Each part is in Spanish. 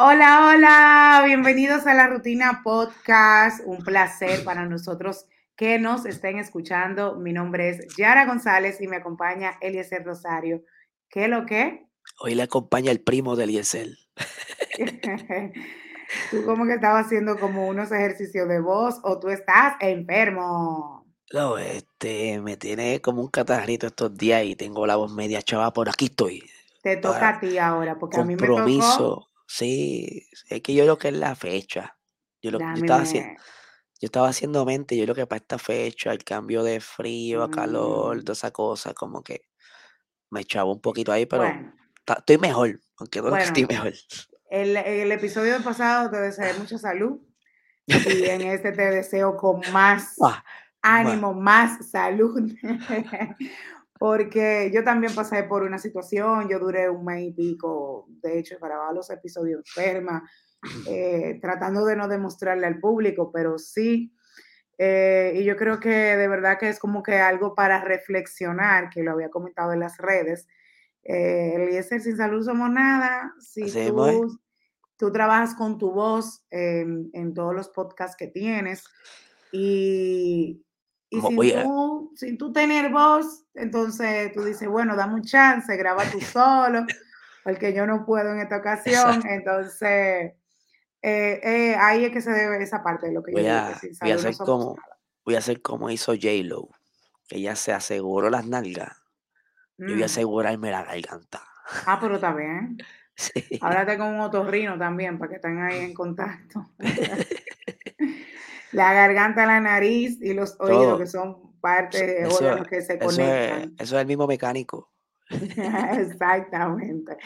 Hola, hola, bienvenidos a la Rutina Podcast. Un placer para nosotros que nos estén escuchando. Mi nombre es Yara González y me acompaña Eliezer Rosario. ¿Qué lo que? Hoy le acompaña el primo de Eliezer. tú como que estabas haciendo como unos ejercicios de voz o tú estás enfermo. No, este, me tiene como un catarrito estos días y tengo la voz media chava, por aquí estoy. Te toca a ti ahora, porque a mí me tocó Sí, es que yo lo que es la fecha. Yo, lo, yo, estaba haciendo, yo estaba haciendo mente, yo lo que para esta fecha, el cambio de frío a calor, mm. toda esa cosa, como que me echaba un poquito ahí, pero estoy mejor, aunque no estoy mejor. El, el episodio pasado te deseé mucha salud y en este te deseo con más ah, ánimo, más salud. porque yo también pasé por una situación, yo duré un mes y pico, de hecho, grababa los episodios enferma, eh, tratando de no demostrarle al público, pero sí, eh, y yo creo que de verdad que es como que algo para reflexionar, que lo había comentado en las redes. Eh, Eliezer, sin salud somos nada. Si tú, tú, trabajas con tu voz en todos los podcasts que tienes y, y sin, tú, sin tú tener voz, entonces tú dices, bueno, dame un chance, graba tú solo, porque yo no puedo en esta ocasión. Entonces, eh, eh, ahí es que se debe esa parte de lo que voy yo a, voy a hacer como Voy a hacer como hizo J-Lo, que ella se aseguró las nalgas. Yo voy a mm. asegurarme la garganta. Ah, pero está bien. Sí. Háblate con un otorrino también para que estén ahí en contacto. la garganta, la nariz y los oídos, que son parte de órganos que se conectan. Eso es, el mismo mecánico. Exactamente.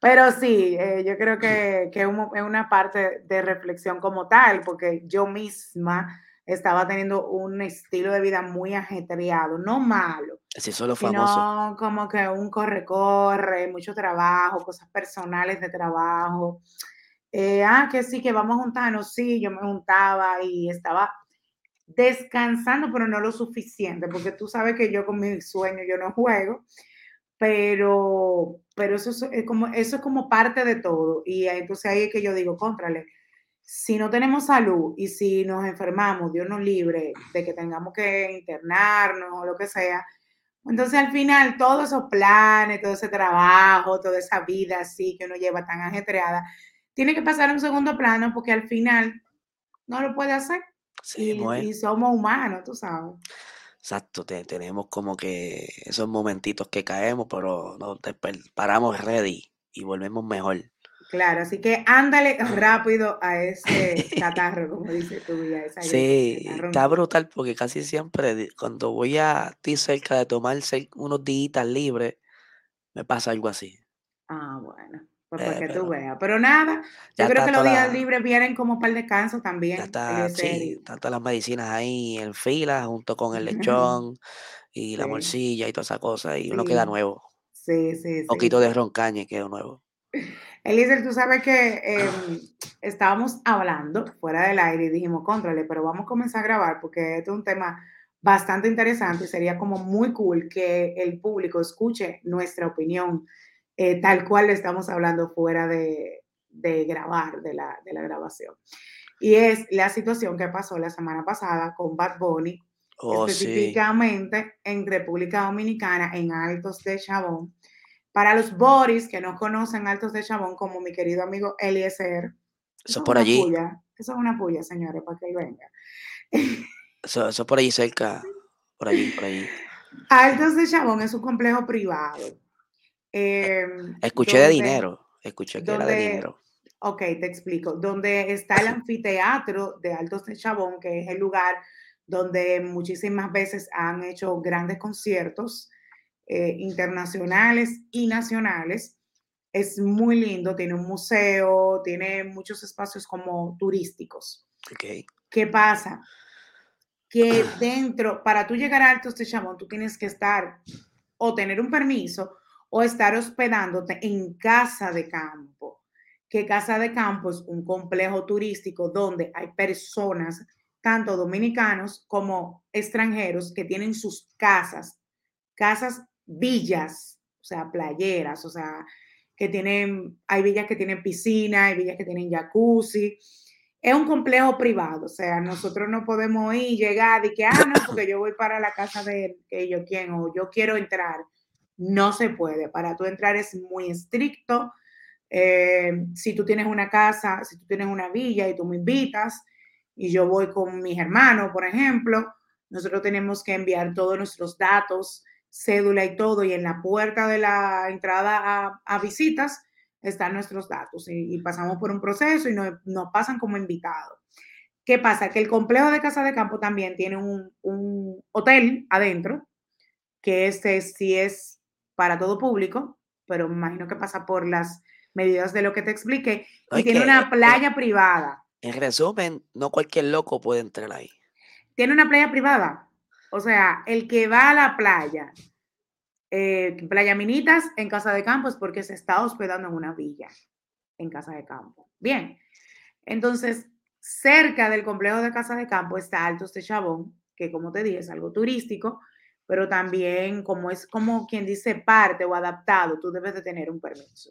Pero sí, eh, yo creo que, que es una parte de reflexión como tal, porque yo misma estaba teniendo un estilo de vida muy ajetreado, no malo, sí, solo famoso. sino como que un corre-corre, mucho trabajo, cosas personales de trabajo. Eh, ah, que sí, que vamos a juntarnos, sí, yo me juntaba y estaba descansando, pero no lo suficiente, porque tú sabes que yo con mi sueño yo no juego, pero, pero eso, es como, eso es como parte de todo. Y entonces ahí es que yo digo, cóntrale, si no tenemos salud y si nos enfermamos, Dios nos libre de que tengamos que internarnos o lo que sea, entonces al final todos esos planes, todo ese trabajo, toda esa vida así que uno lleva tan ajetreada, tiene que pasar a un segundo plano porque al final no lo puede hacer. Sí, y, somos humanos, tú sabes. Exacto, tenemos como que esos momentitos que caemos, pero nos paramos ready y volvemos mejor. Claro, así que ándale rápido a ese catarro, como dice tu vida. sí, está brutal porque casi siempre cuando voy a ti cerca de tomarse unos días libres, me pasa algo así. Ah, bueno. Pues para que tú veas. Pero nada, yo creo que los días libres vienen como para el descanso también. Ya está, sí, tanto las medicinas ahí en fila, junto con el lechón y la morcilla y toda esa cosa, y uno queda nuevo. Sí, sí, Un poquito de roncaña queda nuevo. Eliezer, tú sabes que em, estábamos hablando fuera del aire y dijimos, contrale, pero vamos a comenzar a grabar porque este es un tema bastante interesante y sería como muy cool que el público escuche nuestra opinión eh, tal cual estamos hablando fuera de, grabar, de la, grabación. Y es la situación que pasó la semana pasada con Bad Bunny, oh, específicamente en República Dominicana, en Altos de Chabón. Para los Boris que no conocen Altos de Chabón, como mi querido amigo Eliezer. Eso, por allí. Eso es una puya, señores, para que él venga. Eso, eso por allí cerca, por allí, por allí. Altos de Chabón es un complejo privado Em, escuché de dinero, escuché que era de dinero. Ok, te explico. Donde está el anfiteatro de Altos de Chabón, que es el lugar donde muchísimas veces han hecho grandes conciertos eh, internacionales y nacionales. Es muy lindo, tiene un museo, tiene muchos espacios como turísticos. Okay. ¿Qué pasa? Que dentro, para tú llegar a Altos de Chabón, tú tienes que estar o tener un permiso o estar hospedándote en casa de campo. Que casa de campo es un complejo turístico donde hay personas, tanto dominicanos como extranjeros, que tienen sus casas, casas villas, o sea, playeras, o sea, que tienen, hay villas que tienen piscina, hay villas que tienen jacuzzi. Es un complejo privado, o sea, nosotros no podemos ir, llegar y que, ah, no, porque yo voy para la casa de que quiero o yo quiero entrar. No se puede. Para tú entrar es muy estricto. Eh, si tú tienes una casa, si tú tienes una villa y tú me invitas y yo voy con mis hermanos, por ejemplo, nosotros tenemos que enviar todos nuestros datos, cédula y todo, y en la puerta de la entrada a, visitas están nuestros datos y, pasamos por un proceso y nos, pasan como invitados. ¿Qué pasa? Que el complejo de Casa de Campo también tiene un, un hotel adentro, que este sí es para todo público, pero me imagino que pasa por las medidas de lo que te expliqué, y tiene una playa privada. En resumen, no cualquier loco puede entrar ahí. Tiene una playa privada. O sea, el que va a la playa, eh, Playa Minitas en Casa de Campo es porque se está hospedando en una villa en Casa de Campo. Bien, entonces, cerca del complejo de Casa de Campo está Altos de Chabón, que como te dije es algo turístico, pero también como es como quien dice parte o adaptado, tú debes de tener un permiso.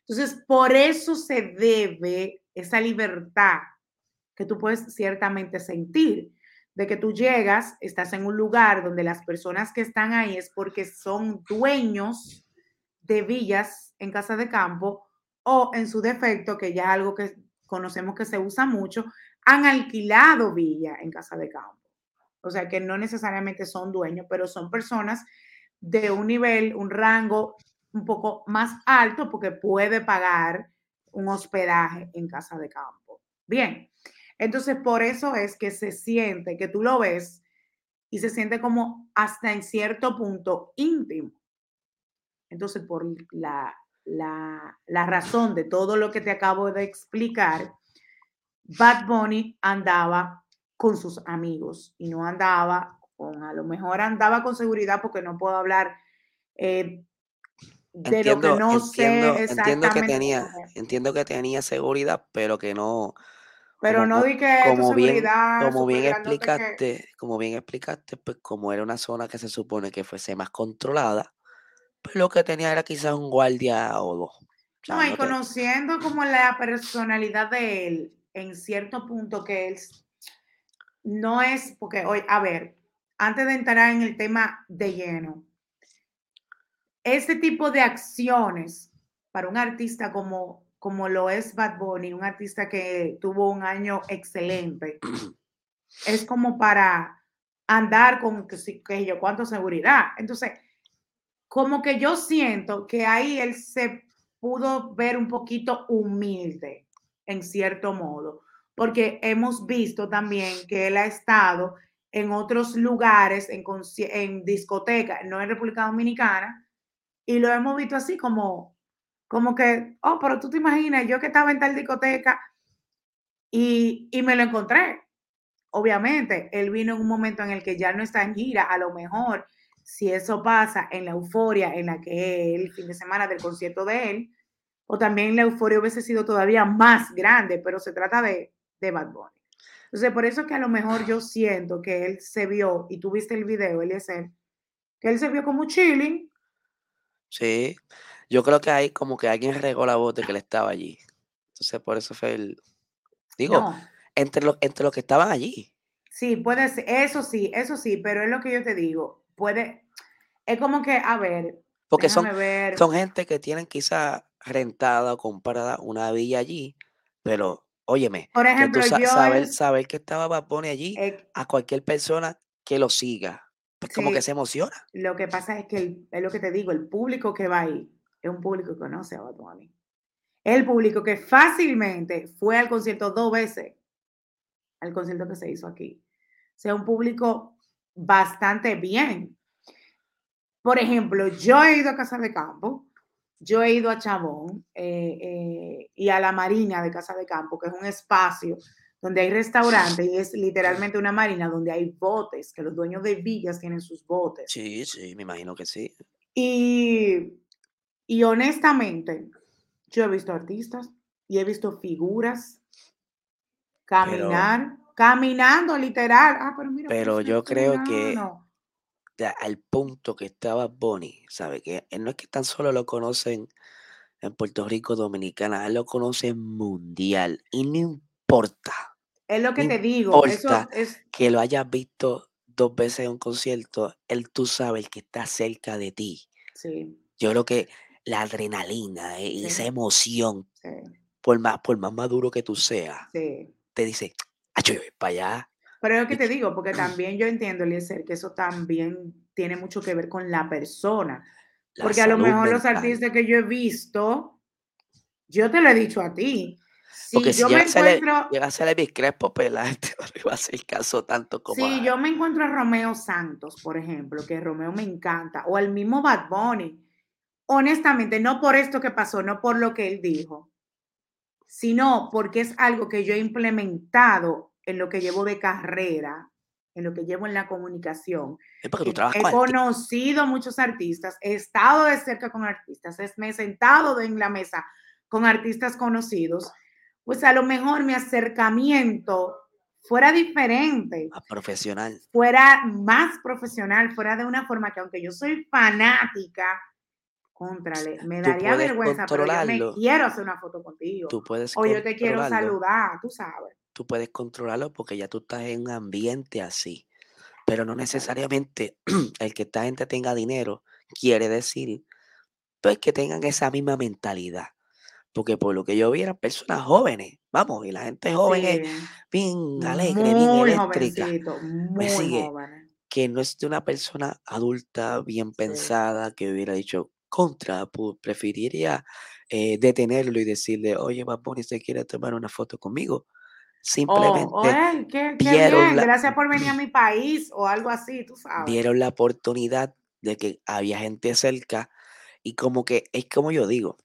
Entonces, por eso se debe esa libertad que tú puedes ciertamente sentir, de que tú llegas, estás en un lugar donde las personas que están ahí es porque son dueños de villas en casa de campo o en su defecto, que ya algo que conocemos que se usa mucho, han alquilado villa en casa de campo. O sea, que no necesariamente son dueños, pero son personas de un nivel, un rango un poco más alto porque puede pagar un hospedaje en casa de campo. Bien, entonces por eso es que se siente, que tú lo ves y se siente como hasta en cierto punto íntimo. Entonces por la, la, la razón de todo lo que te acabo de explicar, Bad Bunny andaba con sus amigos y no andaba con, a lo mejor andaba con seguridad porque no puedo hablar eh, de lo que no sé exactamente. Entiendo que, tenía, entiendo que tenía seguridad, pero que no. Pero no di que como seguridad, bien, como bien explicaste, como bien explicaste, pues como era una zona que se supone que fuese más controlada, pues lo que tenía era quizás un guardia o dos. no, y conociendo como la personalidad de él, en cierto punto que él no es, porque hoy, a ver, antes de entrar en el tema de lleno, ese tipo de acciones para un artista como, como lo es Bad Bunny, un artista que tuvo un año excelente, es como para andar con que, que yo cuánto seguridad. Entonces, como que yo siento que ahí él se pudo ver un poquito humilde, en cierto modo porque hemos visto también que él ha estado en otros lugares, en, en discotecas, no en República Dominicana, y lo hemos visto así como, como que, oh, pero tú te imaginas, yo que estaba en tal discoteca y, y me lo encontré. Obviamente, él vino en un momento en el que ya no está en gira, a lo mejor si eso pasa en la euforia en la que el fin de semana del concierto de él, o también la euforia hubiese sido todavía más grande, pero se trata de, de Bad Bunny. Entonces, por eso que a lo mejor yo siento que él se vio, y tú viste el video, él es él, que él se vio como chilling. Sí, yo creo que hay como que alguien regó la voz de que él estaba allí. Entonces, por eso fue el. Digo, entre, los, entre los que estaban allí. Sí, puede ser, eso sí, eso sí, pero es lo que yo te digo. Puede, es como que, a ver. Porque son, son gente que tienen quizá rentada o comprada una villa allí, pero Óyeme, Por ejemplo, yo saber, saber que estaba Bad allí, a cualquier persona que lo siga, pues como que se emociona. Lo que pasa es que, es lo que te digo, el público que va ahí es un público que conoce a Bad Bunny. El público que fácilmente fue al concierto dos veces, al concierto que se hizo aquí. O sea, un público bastante bien. Por ejemplo, yo he ido a Casa de Campo yo he ido a Chabón eh, eh, y a la Marina de Casa de Campo, que es un espacio donde hay restaurantes y es literalmente una marina donde hay botes, que los dueños de villas tienen sus botes. Sí, sí, me imagino que sí. Y, y honestamente, yo he visto artistas y he visto figuras caminar, caminando literal. Ah, pero mira, pero yo creo que al punto que estaba Bonnie, ¿sabe? Que no es que tan solo lo conocen en Puerto Rico, Dominicana, él lo conoce mundial y no importa. Es lo que te digo. Eso es... que lo hayas visto dos veces en un concierto, él tú sabes que está cerca de ti. Sí. Yo creo que la adrenalina, y eh, esa emoción, por, más, por más maduro que tú seas, te dice, yo voy para allá. Pero es lo que te digo, porque también yo entiendo, Eliezer, que eso también tiene mucho que ver con la persona. porque a lo mejor los artistas que yo he visto, yo te lo he dicho a ti, si Porque yo si me encuentro. Llega a ser el Crespo, pues la gente no va a hacer caso tanto como. Si yo me encuentro a Romeo Santos, por ejemplo, que Romeo me encanta, o al mismo Bad Bunny, honestamente, no por esto que pasó, no por lo que él dijo, sino porque es algo que yo he implementado en lo que llevo de carrera, en lo que llevo en la comunicación. Es porque tú he conocido muchos artistas, he estado de cerca con artistas, me he sentado en la mesa con artistas conocidos, pues a lo mejor mi acercamiento fuera diferente. Más profesional. Fuera más profesional, fuera de una forma que aunque yo soy fanática, contrale, me daría vergüenza, pero yo me quiero hacer una foto contigo. Tú puedes o yo te quiero saludar, tú sabes. Tú puedes controlarlo porque ya tú estás en un ambiente así. Pero no necesariamente el que esta gente tenga dinero quiere decir pues que tengan esa misma mentalidad. Porque por lo que yo vi eran personas jóvenes, vamos, y la gente joven es bien alegre, bien eléctrica. Me sigue. Que no es de una persona adulta, bien pensada, que hubiera dicho contra, pues, preferiría eh, detenerlo y decirle, oye, Baboni, ¿se quiere tomar una foto conmigo? Simplemente oh, qué, bien, gracias por venir a mi país o algo así, tú sabes. Vieron la oportunidad de que había gente cerca y como que es como yo digo,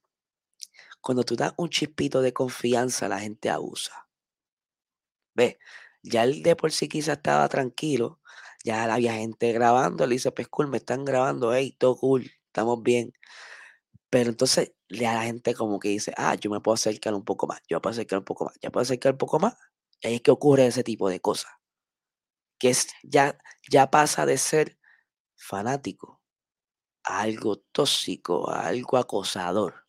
cuando tú das un chispito de confianza, la gente abusa. Ve, ya él de por sí quizás estaba tranquilo, ya había gente grabando, le dice, pues cool, me están grabando, hey, todo cool, estamos bien. Pero entonces a la gente como que dice, ah, yo me puedo acercar un poco más, yo me puedo acercar un poco más, ya puedo acercar un poco más. Y ahí es que ocurre ese tipo de cosas. Que es, ya, ya pasa de ser fanático a algo tóxico, a algo acosador.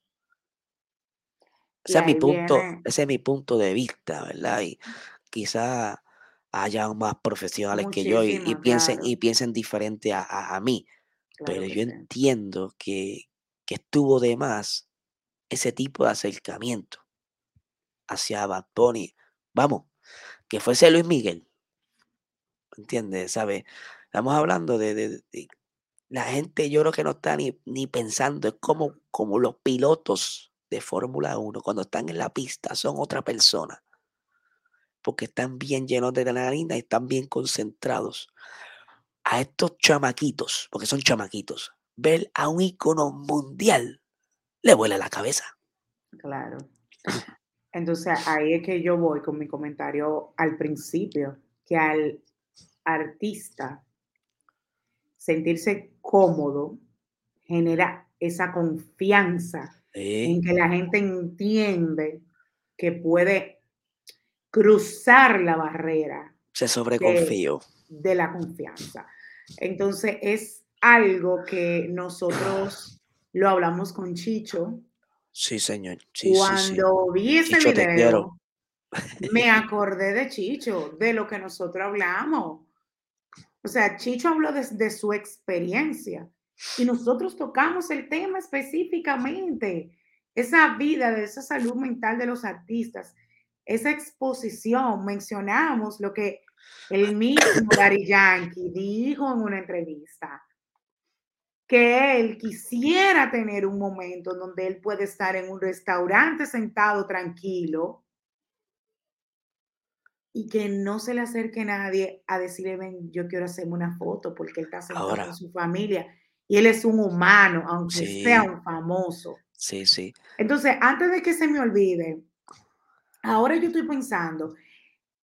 Ese es mi punto, ese es mi punto de vista, ¿verdad? Y quizá haya más profesionales que yo y, piensen, y piensen diferente a, mí. Pero yo entiendo que, estuvo de más ese tipo de acercamiento hacia Bad Bunny. Vamos, que fuese Luis Miguel. ¿Entiendes? ¿Sabes? Estamos hablando de, la gente, yo creo que no está ni, ni pensando, es como, como los pilotos de Fórmula 1, cuando están en la pista, son otra persona. Porque están bien llenos de adrenalina y están bien concentrados. A estos chamaquitos, porque son chamaquitos, ver a un ícono mundial le vuela la cabeza. Claro. Entonces ahí es que yo voy con mi comentario al principio, que al artista sentirse cómodo genera esa confianza en que la gente entiende que puede cruzar la barrera. Se sobreconfío. De, la confianza. Entonces es algo que nosotros lo hablamos con Chicho. Sí, señor. Cuando vi ese video, me acordé de Chicho, de lo que nosotros hablamos. O sea, Chicho habló de su experiencia y nosotros tocamos el tema específicamente, esa vida de esa salud mental de los artistas, esa exposición, mencionamos lo que el mismo Gary Yankee dijo en una entrevista, que él quisiera tener un momento donde él puede estar en un restaurante sentado tranquilo y que no se le acerque nadie a decirle, ven, yo quiero hacerme una foto porque él está sentado con su familia y él es un humano, aunque sea un famoso. Sí, sí. Entonces, antes de que se me olvide, ahora yo estoy pensando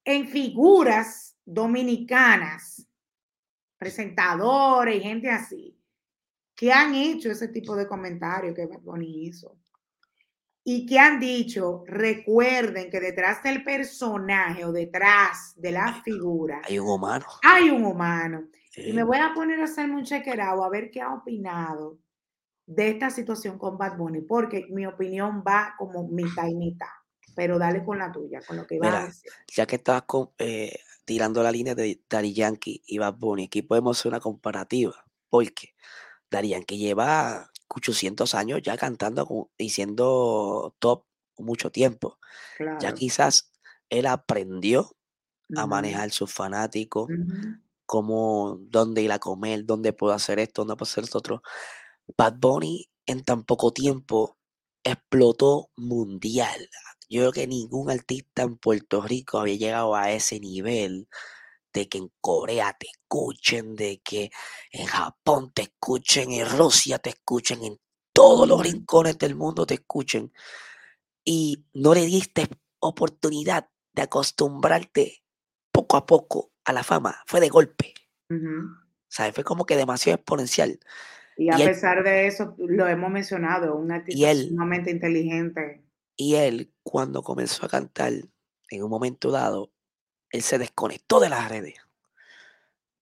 en figuras dominicanas, presentadores y gente así, que han hecho ese tipo de comentarios que Bad hizo. Y que han dicho, recuerden que detrás del personaje o detrás de la figura hay un humano. Hay un humano. Y me voy a poner a hacerme un chequerado a ver qué ha opinado de esta situación con Bad Bunny, porque mi opinión va como mitad y mitad, pero dale con la tuya, con lo que iba a decir. Ya que estabas eh, tirando la línea de Daddy Yankee y Bad Bunny, aquí podemos hacer una comparativa, porque Daddy Yankee lleva 800 años ya cantando y siendo top mucho tiempo. Ya quizás él aprendió a manejar sus fanáticos, cómo, dónde ir a comer, dónde puedo hacer esto, dónde puedo hacer esto otro. Bad Bunny en tan poco tiempo explotó mundial. Yo creo que ningún artista en Puerto Rico había llegado a ese nivel de que en Corea te escuchen, de que en Japón te escuchen, en Rusia te escuchen, en todos los rincones del mundo te escuchen. Y no le diste oportunidad de acostumbrarte poco a poco a la fama. Fue de golpe. ¿Sabes? Fue como que demasiado exponencial. Y a pesar de eso, lo hemos mencionado, un artista sumamente inteligente. Y él, cuando comenzó a cantar, en un momento dado, él se desconectó de las redes.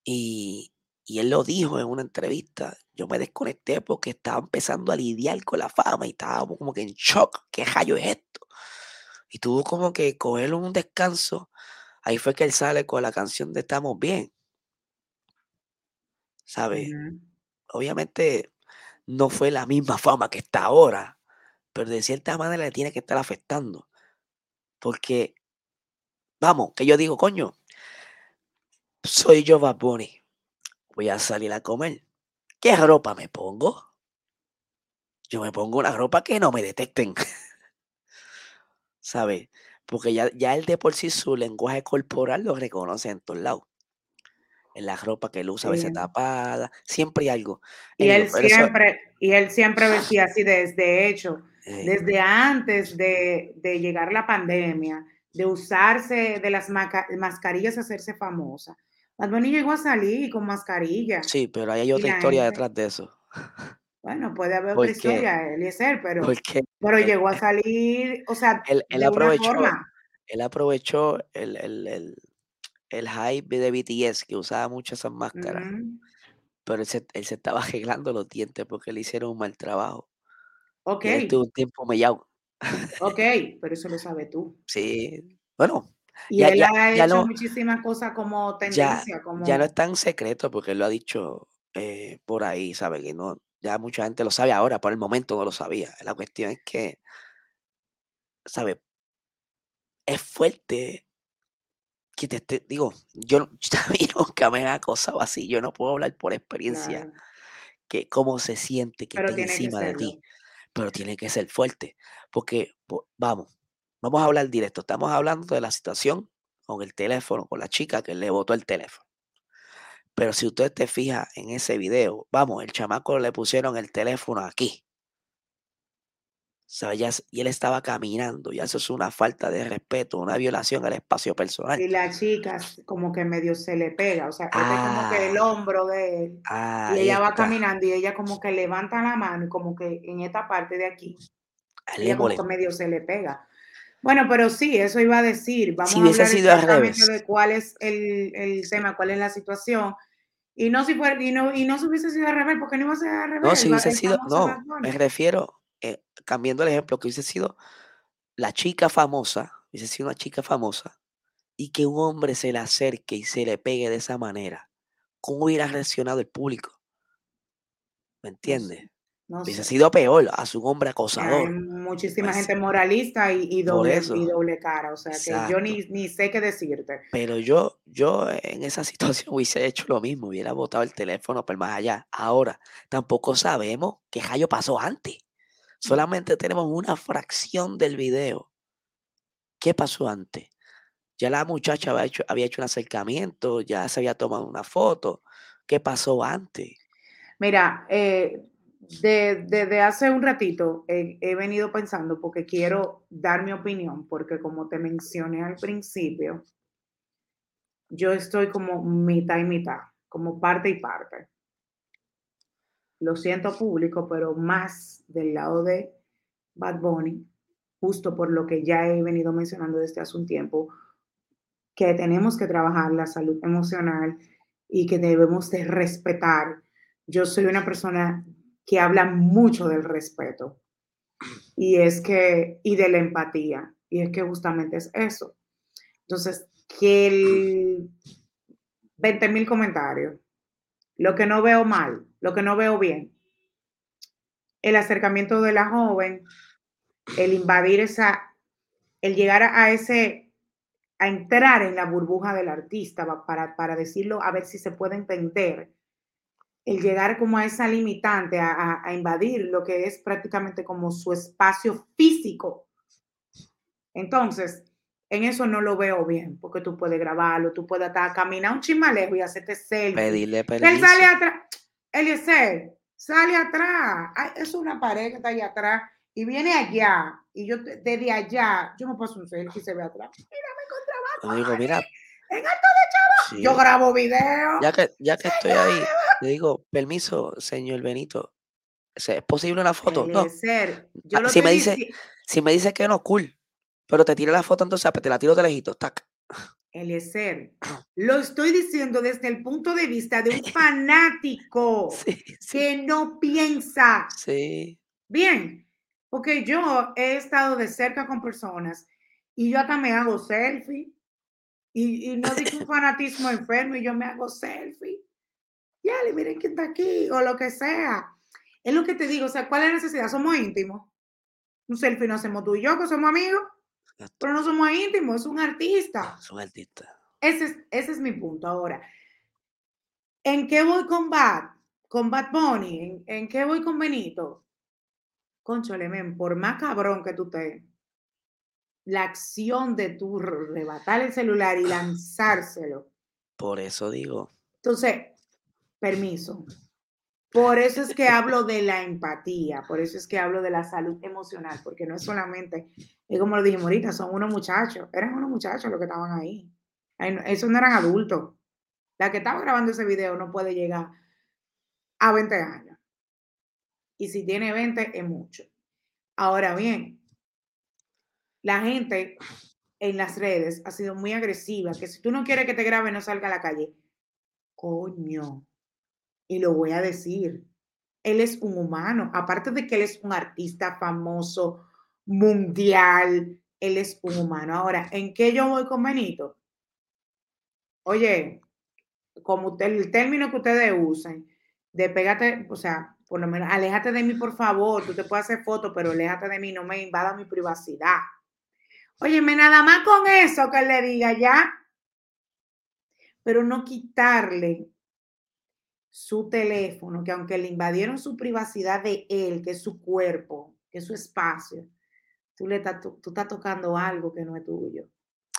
Y, y él lo dijo en una entrevista. Yo me desconecté porque estaba empezando a lidiar con la fama y estaba como que en shock. ¿Qué rayo es esto? Y tuvo como que coger un descanso. Ahí fue que él sale con la canción de Estamos Bien. ¿Sabes? obviamente no fue la misma fama que está ahora, pero de cierta manera le tiene que estar afectando. Porque, vamos, que yo digo, coño, soy yo Bad Bunny, voy a salir a comer. ¿Qué ropa me pongo? Yo me pongo una ropa que no me detecten. ¿Sabes? Porque ya, ya él de por sí su lenguaje corporal lo reconoce en todos lados en la ropa que él usa, a veces tapada, siempre hay algo. Y él siempre, y él siempre vestía así, desde hecho, eh. desde antes de, llegar la pandemia, de usarse de las mascarillas, hacerse famosa. Bad llegó a salir con mascarilla. Sí, pero hay otra historia detrás de eso. Bueno, puede haber otra historia, Eliezer, pero, pero llegó a salir, o sea, él, aprovechó, Él aprovechó el el hype de BTS, que usaba mucho esas máscaras, pero él se, estaba arreglando los dientes porque le hicieron un mal trabajo. Ok. tuvo un tiempo mellado. Ok, pero eso lo sabes tú. Sí, bueno. Y él ha hecho muchísimas cosas como tendencia. Ya, como... ya no es tan secreto porque él lo ha dicho eh, por ahí, ¿sabe? Que no, ya mucha gente lo sabe ahora, por el momento no lo sabía. La cuestión es que, ¿sabe? Es fuerte que te, digo, yo, yo también nunca me he acosado así, yo no puedo hablar por experiencia, que cómo se siente que esté encima de ti, pero tiene que ser fuerte, porque vamos, vamos a hablar directo, estamos hablando de la situación con el teléfono, con la chica que le botó el teléfono. Pero si usted te fija en ese video, vamos, el chamaco le pusieron el teléfono aquí y él estaba caminando, y eso es una falta de respeto, una violación al espacio personal. Y la chica como que medio se le pega, o sea, es como que el ah. hombro de él, y ella va caminando y ella como que levanta la mano y como que en esta parte de aquí, ella como que medio se le pega. Bueno, pero sí, eso iba a decir, vamos a hablar sido de cuál es el, el tema, cuál es la situación, y no si fuera, y no, y no si hubiese sido al revés, porque no iba a ser al revés. No, si hubiese sido, no, me refiero, eh, cambiando el ejemplo, que hubiese sido la chica famosa, hubiese sido una chica famosa, y que un hombre se le acerque y se le pegue de esa manera, ¿cómo hubiera reaccionado el público? ¿Me entiendes? hubiese sido peor a su hombre acosador. Hay muchísima pues gente moralista y, doble, y, doble, cara, o sea que yo ni, ni, sé qué decirte. Pero yo, yo en esa situación hubiese hecho lo mismo, hubiera botado el teléfono por más allá. Ahora, tampoco sabemos qué rayo pasó antes. Solamente tenemos una fracción del video. ¿Qué pasó antes? Ya la muchacha había hecho, un acercamiento, ya se había tomado una foto. ¿Qué pasó antes? Mira, eh, desde hace un ratito he venido pensando porque quiero dar mi opinión, porque como te mencioné al principio, yo estoy como mitad y mitad, como parte y parte lo siento público, pero más del lado de Bad Bunny, justo por lo que ya he venido mencionando desde hace un tiempo, que tenemos que trabajar la salud emocional y que debemos de respetar. Yo soy una persona que habla mucho del respeto. Y es que, y de la empatía. Y es que justamente es eso. Entonces, que el 20 mil comentarios, lo que no veo mal, lo que no veo bien, el acercamiento de la joven, el invadir esa, el llegar a ese, a entrar en la burbuja del artista para, para decirlo, a ver si se puede entender, el llegar como a esa limitante, a, a invadir lo que es prácticamente como su espacio físico. Entonces, en eso no lo veo bien, porque tú puedes grabarlo, tú puedes hasta caminar un chimalejo y hacerte selfie. Pedirle permiso. Él sale atrás, Eliezer, sale atrás. es una pared que está allá atrás y viene allá. Y yo desde allá, yo me paso un selfie y se ve atrás. Mira, me encontraba. digo, mira. En alto de chavo. Yo grabo video. Ya que, ya que estoy ahí, le digo, permiso, señor Benito. ¿Es posible una foto? Eliezer, no. Yo ah, si, me dice, si me dice que no, cool. Pero te tira la foto, entonces te la tiro de lejito, tac. Eliezer, lo estoy diciendo desde el punto de vista de un fanático que no piensa. Sí. Bien, porque yo he estado de cerca con personas y yo hasta me hago selfie. Y, y no digo un fanatismo enfermo y yo me hago selfie. Ya, miren quién está aquí o lo que sea. Es lo que te digo, o sea, ¿cuál es la necesidad? Somos íntimos. Un selfie no hacemos tú y yo, que somos amigos. Pero no somos íntimos, es un artista. Es un artista. Ese es, ese es mi punto. Ahora, ¿en qué voy con Bad? Con Bad Bunny, ¿en, qué voy con Benito? Conchole, men, por más cabrón que tú te la acción de tu rebatar el celular y lanzárselo. Por eso digo. Entonces, permiso. Por eso es que hablo de la empatía, por eso es que hablo de la salud emocional, porque no es solamente, es como lo dijimos ahorita, son unos muchachos, eran unos muchachos los que estaban ahí. Esos no eran adultos. La que estaba grabando ese video no puede llegar a 20 años. Y si tiene 20 es mucho. Ahora bien, la gente en las redes ha sido muy agresiva, que si tú no quieres que te grabe, no salga a la calle. Coño, y lo voy a decir, él es un humano, aparte de que él es un artista famoso mundial, él es un humano. Ahora, ¿en qué yo voy con Benito? Oye, como el término que ustedes usen, de pégate, o sea, por lo menos, aléjate de mí, por favor, tú te puedes hacer fotos, pero aléjate de mí, no me invada mi privacidad. Óyeme, nada más con eso que le diga ya, pero no quitarle su teléfono, que aunque le invadieron su privacidad de él, que es su cuerpo, que es su espacio, tú, le tú, estás tocando algo que no es tuyo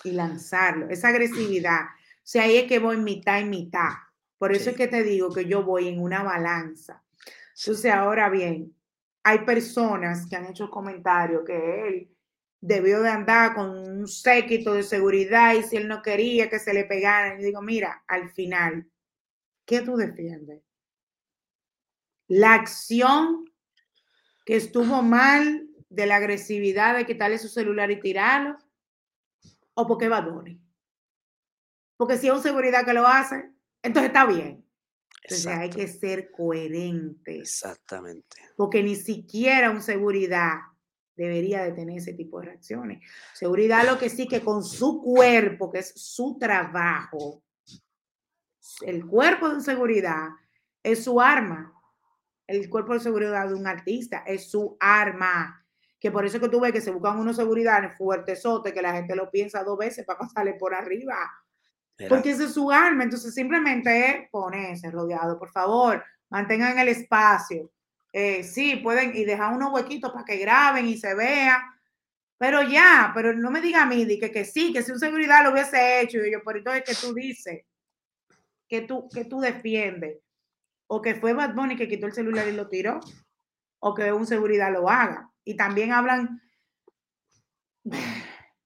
y lanzarlo. Esa agresividad. O sea, ahí es que voy mitad y mitad. Por eso es que te digo que yo voy en una balanza. Entonces, ahora bien, hay personas que han hecho comentarios que él debió de andar con un séquito de seguridad y si él no quería que se le pegaran. Y digo, mira, al final, ¿qué tú defiendes? La acción que estuvo mal de la agresividad de quitarle su celular y tirarlo, o porque va Donnie. Porque si es un seguridad que lo hace, entonces está bien. Entonces hay que ser coherente. Exactamente. Porque ni siquiera un seguridad debería de tener ese tipo de reacciones. Seguridad lo que sí que con su cuerpo, que es su trabajo, el cuerpo de seguridad es su arma. El cuerpo de seguridad de un artista es su arma. Que por eso que tú ves que se buscan unos seguridades fuertesote que la gente lo piensa dos veces para pasarle por arriba. Porque ese es su arma. Entonces simplemente ponerse rodeado. Por favor, mantengan el espacio. Eh, sí, pueden y dejar unos huequitos para que graben y se vea. Pero ya, pero no me diga a mí que, que sí, que si un seguridad lo hubiese hecho. Y yo, por eso es que tú dices que tú, que tú defiendes, o que fue Bad Bunny que quitó el celular y lo tiró, o que un seguridad lo haga. Y también hablan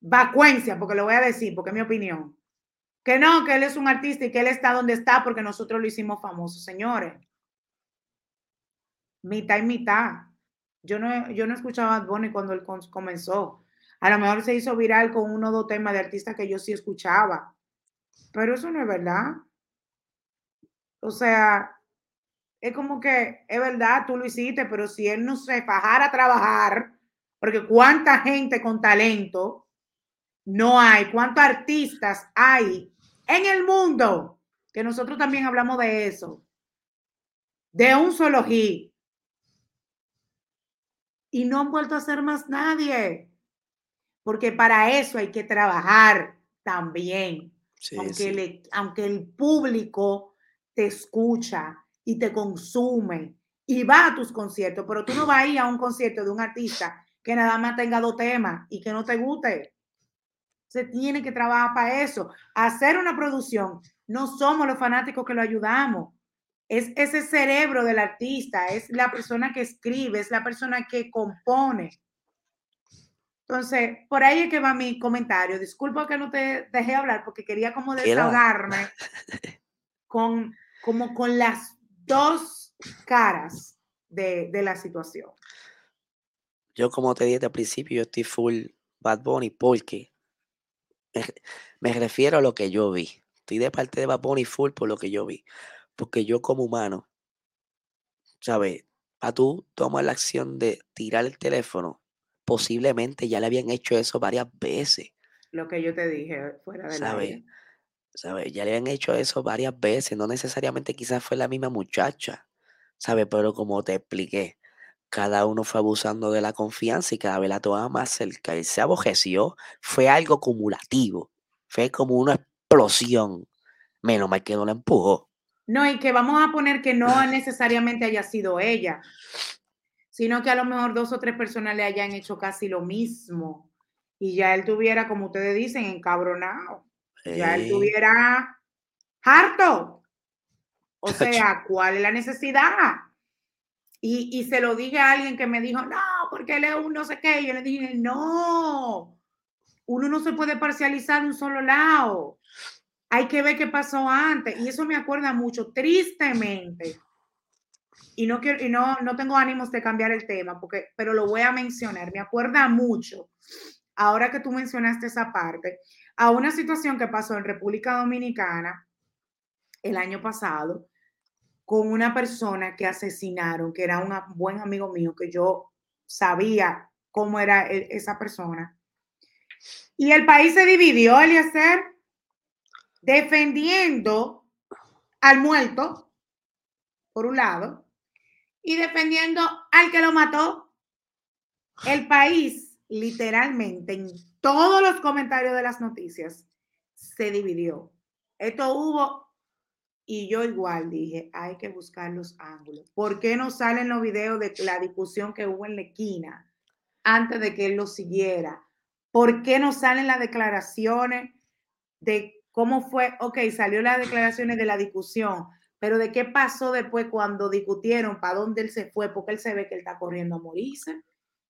vacuencia, porque lo voy a decir, porque es mi opinión. Que no, que él es un artista y que él está donde está porque nosotros lo hicimos famoso, señores. Mitad y mitad. Yo no, yo no escuchaba a Bad Bunny cuando él comenzó. A lo mejor se hizo viral con uno o dos temas de artistas que yo sí escuchaba. Pero eso no es verdad. O sea, es como que, es verdad, tú lo hiciste, pero si él no se fajara a trabajar, porque cuánta gente con talento no hay, cuántos artistas hay en el mundo, que nosotros también hablamos de eso, de un solo hit. Y no han vuelto a ser más nadie, porque para eso hay que trabajar también, aunque, aunque el público te escucha y te consume y va a tus conciertos, pero tú no vas a ir a un concierto de un artista que nada más tenga dos temas y que no te guste. Se tiene que trabajar para eso. Hacer una producción, no somos los fanáticos que lo ayudamos. Es ese cerebro del artista, es la persona que escribe, es la persona que compone. Entonces, por ahí es que va mi comentario. Disculpa que no te dejé hablar porque quería como desahogarme con, como con las dos caras de, la situación. Yo, como te dije al principio, yo estoy full Bad Bunny porque me, refiero a lo que yo vi. Estoy de parte de Bad Bunny full por lo que yo vi. Porque yo como humano, ¿sabes? A tú tomas la acción de tirar el teléfono, posiblemente ya le habían hecho eso varias veces. Lo que yo te dije fuera de la ¿sabes? Ya le han hecho eso varias veces, no necesariamente quizás fue la misma muchacha, ¿sabes? Pero como te expliqué, cada uno fue abusando de la confianza y cada vez la tomaba más cerca. Él se abojeció, fue algo acumulativo, fue como una explosión. Menos mal que no la empujó. No, y que vamos a poner que no necesariamente haya sido ella, sino que a lo mejor dos o tres personas le hayan hecho casi lo mismo y ya él tuviera, como ustedes dicen, encabronado. Ya él tuviera harto. O sea, ¿cuál es la necesidad? Y, y, se lo dije a alguien que me dijo, no, porque él es un no sé qué. Y yo le dije, no, uno no se puede parcializar de un solo lado. Hay que ver qué pasó antes. Y eso me acuerda mucho, tristemente. Y no, quiero, y no, no tengo ánimos de cambiar el tema, porque, pero lo voy a mencionar. Me acuerda mucho, ahora que tú mencionaste esa parte, a una situación que pasó en República Dominicana el año pasado con una persona que asesinaron, que era un buen amigo mío, que yo sabía cómo era e, esa persona. Y el país se dividió, Eliezer, defendiendo al muerto, por un lado, y defendiendo al que lo mató. El país, literalmente, en todos los comentarios de las noticias se dividió. Esto hubo y yo igual dije, hay que buscar los ángulos. ¿Por qué no salen los videos de la discusión que hubo en la esquina antes de que él lo siguiera? ¿Por qué no salen las declaraciones de cómo fue? Ok, salió las declaraciones de la discusión, pero de qué pasó después cuando discutieron para dónde él se fue, porque él se ve que él está corriendo a morirse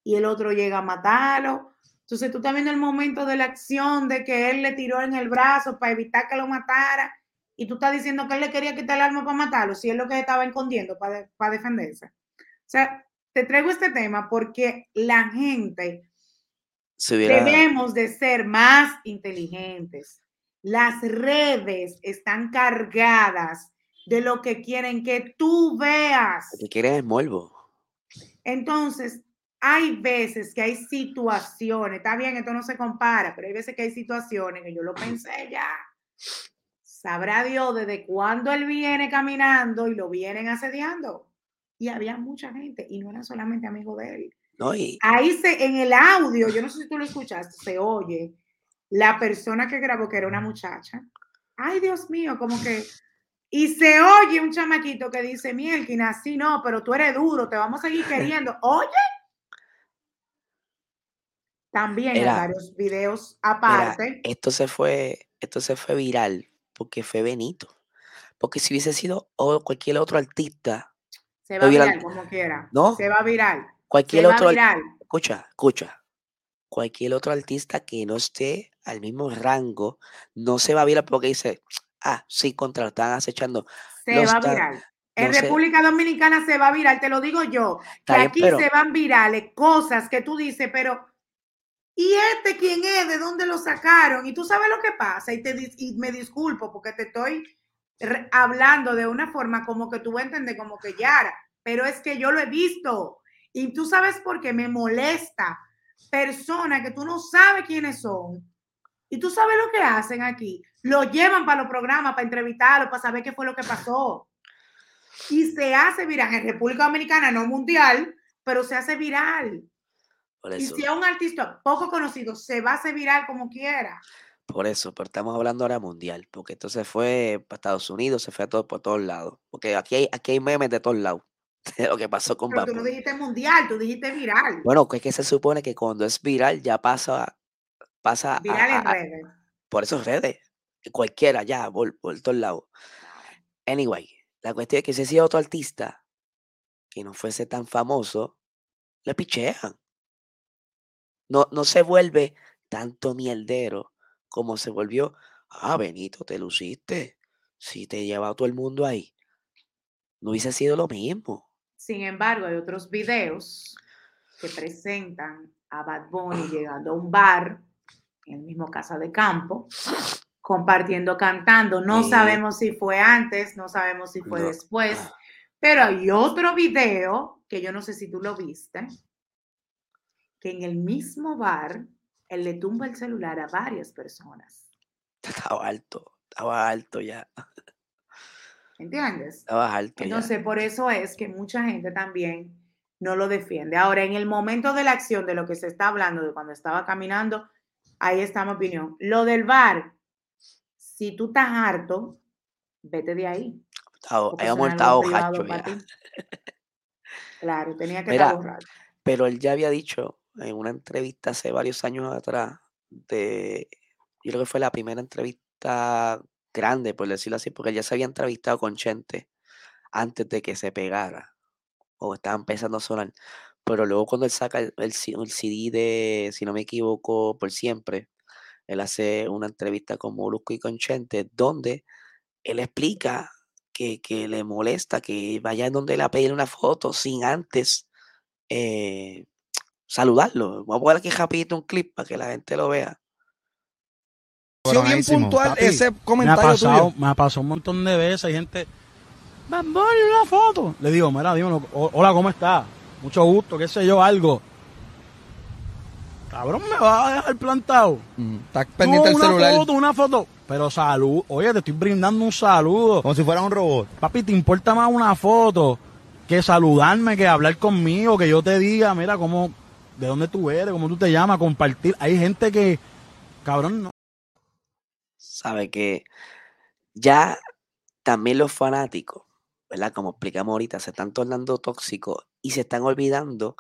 y el otro llega a matarlo entonces tú estás viendo el momento de la acción de que él le tiró en el brazo para evitar que lo matara y tú estás diciendo que él le quería quitar el arma para matarlo, si es lo que estaba escondiendo para, para defenderse. O sea, te traigo este tema porque la gente debemos de ser más inteligentes. Las redes están cargadas de lo que quieren que tú veas. Lo que quieren es morbo. Entonces, hay veces que hay situaciones, está bien, esto no se compara, pero hay veces que hay situaciones que yo lo pensé ya. Sabrá Dios desde cuándo él viene caminando y lo vienen asediando. Y había mucha gente y no era solamente amigo de él. No, Ahí se, en el audio, yo no sé si tú lo escuchaste, se oye la persona que grabó, que era una muchacha. Ay, Dios mío, como que. Y se oye un chamaquito que dice, Mielkin, así no, pero tú eres duro, te vamos a seguir queriendo. Oye, también en varios videos aparte. esto se fue, esto se fue viral porque fue Benito. Porque si hubiese sido cualquier otro artista. Se va viral, como quiera. ¿No? Se va viral. Cualquier otro. Viral. Escucha, escucha. Cualquier otro artista que no esté al mismo rango no se va viral porque dice, ah, sí, contra, están acechando. Se va viral. En República Dominicana se va viral, te lo digo yo. Que aquí se van virales cosas que tú dices, pero ¿Y este quién es? ¿De dónde lo sacaron? Y tú sabes lo que pasa. Y, te, y me disculpo porque te estoy hablando de una forma como que tú vas a entender como que Yara, pero es que yo lo he visto. Y tú sabes por qué me molesta personas que tú no sabes quiénes son. Y tú sabes lo que hacen aquí. Lo llevan para los programas, para entrevistarlos, para saber qué fue lo que pasó. Y se hace viral en República Dominicana, no mundial, pero se hace viral. Y si es un artista poco conocido, se va a hacer viral como quiera. Por eso, pero estamos hablando ahora mundial, porque entonces fue para Estados Unidos, se fue a todo, por todos lados. Porque aquí hay, aquí hay memes de todos lados. De lo que pasó con Pero tú no dijiste mundial, tú dijiste viral. Bueno, es que se supone que cuando es viral ya pasa, pasa viral en redes. Por eso redes. Cualquiera, ya, por, por todos lados. Anyway, la cuestión es que si ese otro artista que no fuese tan famoso, le pichean. No, no se vuelve tanto mierdero como se volvió. Ah, Benito, te luciste. Si te lleva todo el mundo ahí. No hubiese sido lo mismo. Sin embargo, hay otros videos que presentan a Bad Bunny llegando a un bar, en el mismo casa de campo, compartiendo, cantando. No sabemos si fue antes, no sabemos si fue después, pero hay otro video que yo no sé si tú lo viste, que en el mismo bar él le tumba el celular a varias personas. Estaba alto, estaba alto ya. ¿Entiendes? Estaba alto. Entonces, por eso es que mucha gente también no lo defiende. Ahora, en el momento de la acción, de lo que se está hablando, de cuando estaba caminando, ahí está mi opinión. Lo del bar, si tú estás harto, vete de ahí. Hemos estado hacho ya. Claro, tenía que estar borracho. Pero él ya había dicho en una entrevista hace varios años atrás, de, yo creo que fue la primera entrevista grande, por decirlo así, porque él ya se había entrevistado con Chente antes de que se pegara, o estaba empezando a sonar. Pero luego cuando él saca el, el, CD de, si no me equivoco, por siempre, él hace una entrevista con Molusco y con Chente, donde él explica que, que le molesta que vaya en donde él a pedir una foto sin antes eh, saludarlo. Vamos a poner aquí rapidito un clip para que la gente lo vea. bien puntual ese comentario me ha, pasado, me ha pasado un montón de veces. Hay gente, Bamboni, una foto. Le digo, mira, dímelo, hola, ¿cómo está? Mucho gusto, qué sé yo, algo. Cabrón, me va a dejar plantado. Mm, está pendiente el una celular. foto, una foto. Pero salud, oye, te estoy brindando un saludo. Como si fuera un robot. Papi, ¿te importa más una foto que saludarme, que hablar conmigo, que yo te diga, mira, cómo, de dónde tú eres, cómo tú te llamas, compartir. Hay gente que, cabrón, no. Sabe que ya también los fanáticos, ¿verdad? Como explicamos ahorita, se están tornando tóxicos y se están olvidando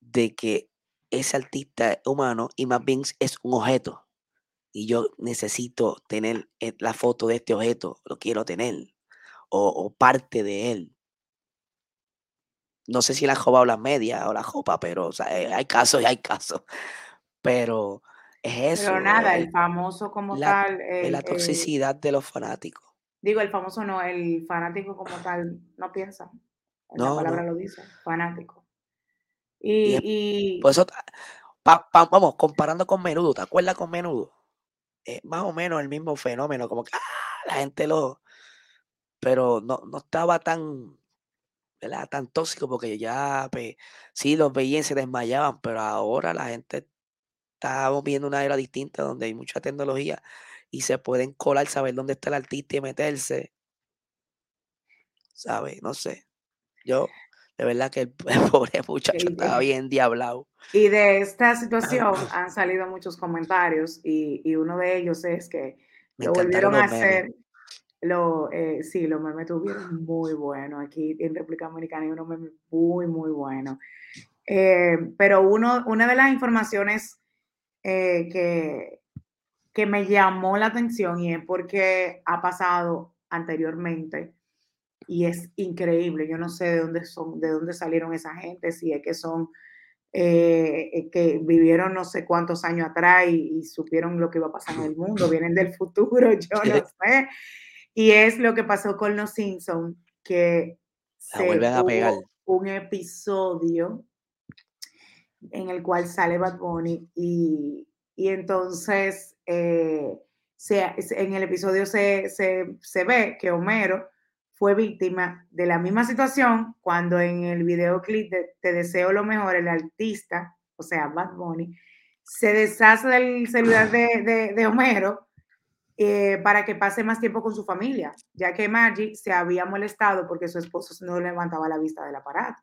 de que ese artista humano y más bien es un objeto. Y yo necesito tener eh, la foto de este objeto, lo quiero tener, o parte de él no sé si la jopa o las medias o la jopa, pero eh, hay casos y hay casos. Pero es eso. Pero nada, el, famoso como tal. la toxicidad de los fanáticos. Digo, el famoso no, el fanático como tal no piensa. La palabra lo dice, fanático. Y, Por eso, vamos, comparando con menudo, ¿te acuerdas con menudo? Es más o menos el mismo fenómeno, como que ah, la gente lo. Pero no, no estaba tan ¿verdad? Tan tóxico porque ya, pues, sí, los veían se desmayaban, pero ahora la gente está viendo una era distinta donde hay mucha tecnología y se pueden colar, saber dónde está el artista y meterse. ¿Sabes? No sé. Yo, de verdad que el, pobre muchacho estaba bien diablado. Y de esta situación han salido muchos comentarios y, y uno de ellos es que lo volvieron a hacer. Lo, eh, sí, los memes tuvieron muy bueno. Aquí en República Dominicana hay unos memes muy, muy buenos. Eh, pero uno, una de las informaciones eh, que, que me llamó la atención y es porque ha pasado anteriormente y es increíble. Yo no sé de dónde son, de dónde salieron esa gente, si es que son que vivieron no sé cuántos años atrás y, y, supieron lo que iba a pasar en el mundo, vienen del futuro, yo no sé. Y es lo que pasó con los Simpsons, que se a pegar. un episodio en el cual sale Bad Bunny y, y entonces eh, en el episodio se, se, ve que Homero fue víctima de la misma situación cuando en el videoclip de Te deseo lo mejor, el artista, o sea, Bad Bunny, se deshace del celular de, de, Homero eh, para que pase más tiempo con su familia, ya que Maggie se había molestado porque su esposo no levantaba la vista del aparato.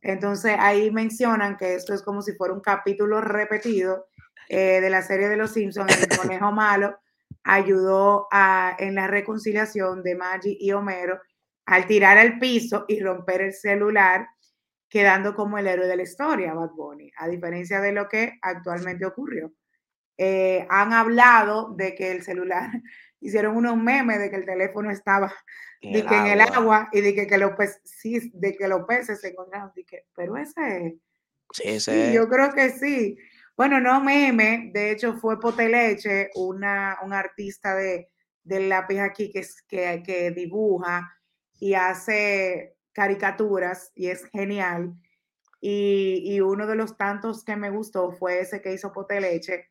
Entonces ahí mencionan que esto es como si fuera un capítulo repetido eh, de la serie de Los Simpsons, el conejo malo ayudó a, en la reconciliación de Maggie y Homero al tirar al piso y romper el celular quedando como el héroe de la historia, Bad Bunny, a diferencia de lo que actualmente ocurrió. Eh, han hablado de que el celular, hicieron unos memes de que el teléfono estaba el, en el agua y de que, los peces, sí, de que los peces se encontraron. pero ese Sí, sí, yo creo que sí. Bueno, no meme, de hecho fue Poteleche, una, un artista de, del lápiz aquí que, que, que dibuja y hace caricaturas y es genial. Y, uno de los tantos que me gustó fue ese que hizo Poteleche,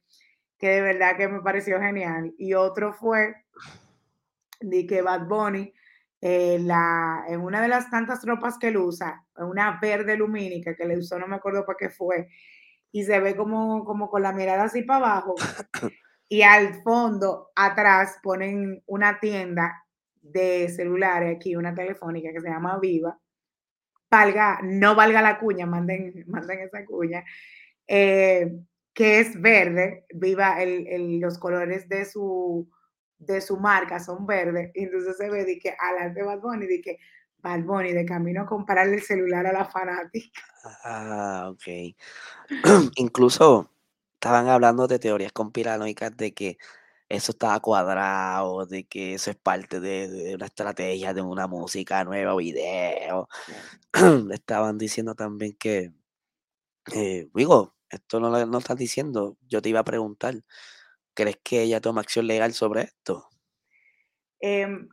que de verdad que me pareció genial. Y otro fue de que Bad Bunny, eh, la, en una de las tantas ropas que él usa, una verde lumínica que le usó, no me acuerdo para qué fue, y se ve como, como con la mirada así para abajo. y al fondo, atrás, ponen una tienda de celulares aquí, una telefónica que se llama Viva, valga, no valga la cuña, manden, manden esa cuña, eh, que es verde, Viva, el, los colores de su, de su marca son verdes, y entonces se ve de que adelante de Bad Bunny, de que Bad Bunny de camino a comprarle el celular a la fanática. Ah, ok. Incluso estaban hablando de teorías conspiranoicas de que eso estaba cuadrado, de que eso es parte de, una estrategia de una música nueva, video. Estaban diciendo también que, eh, digo, esto no lo no estás diciendo, yo te iba a preguntar, ¿crees que ella toma acción legal sobre esto? Em,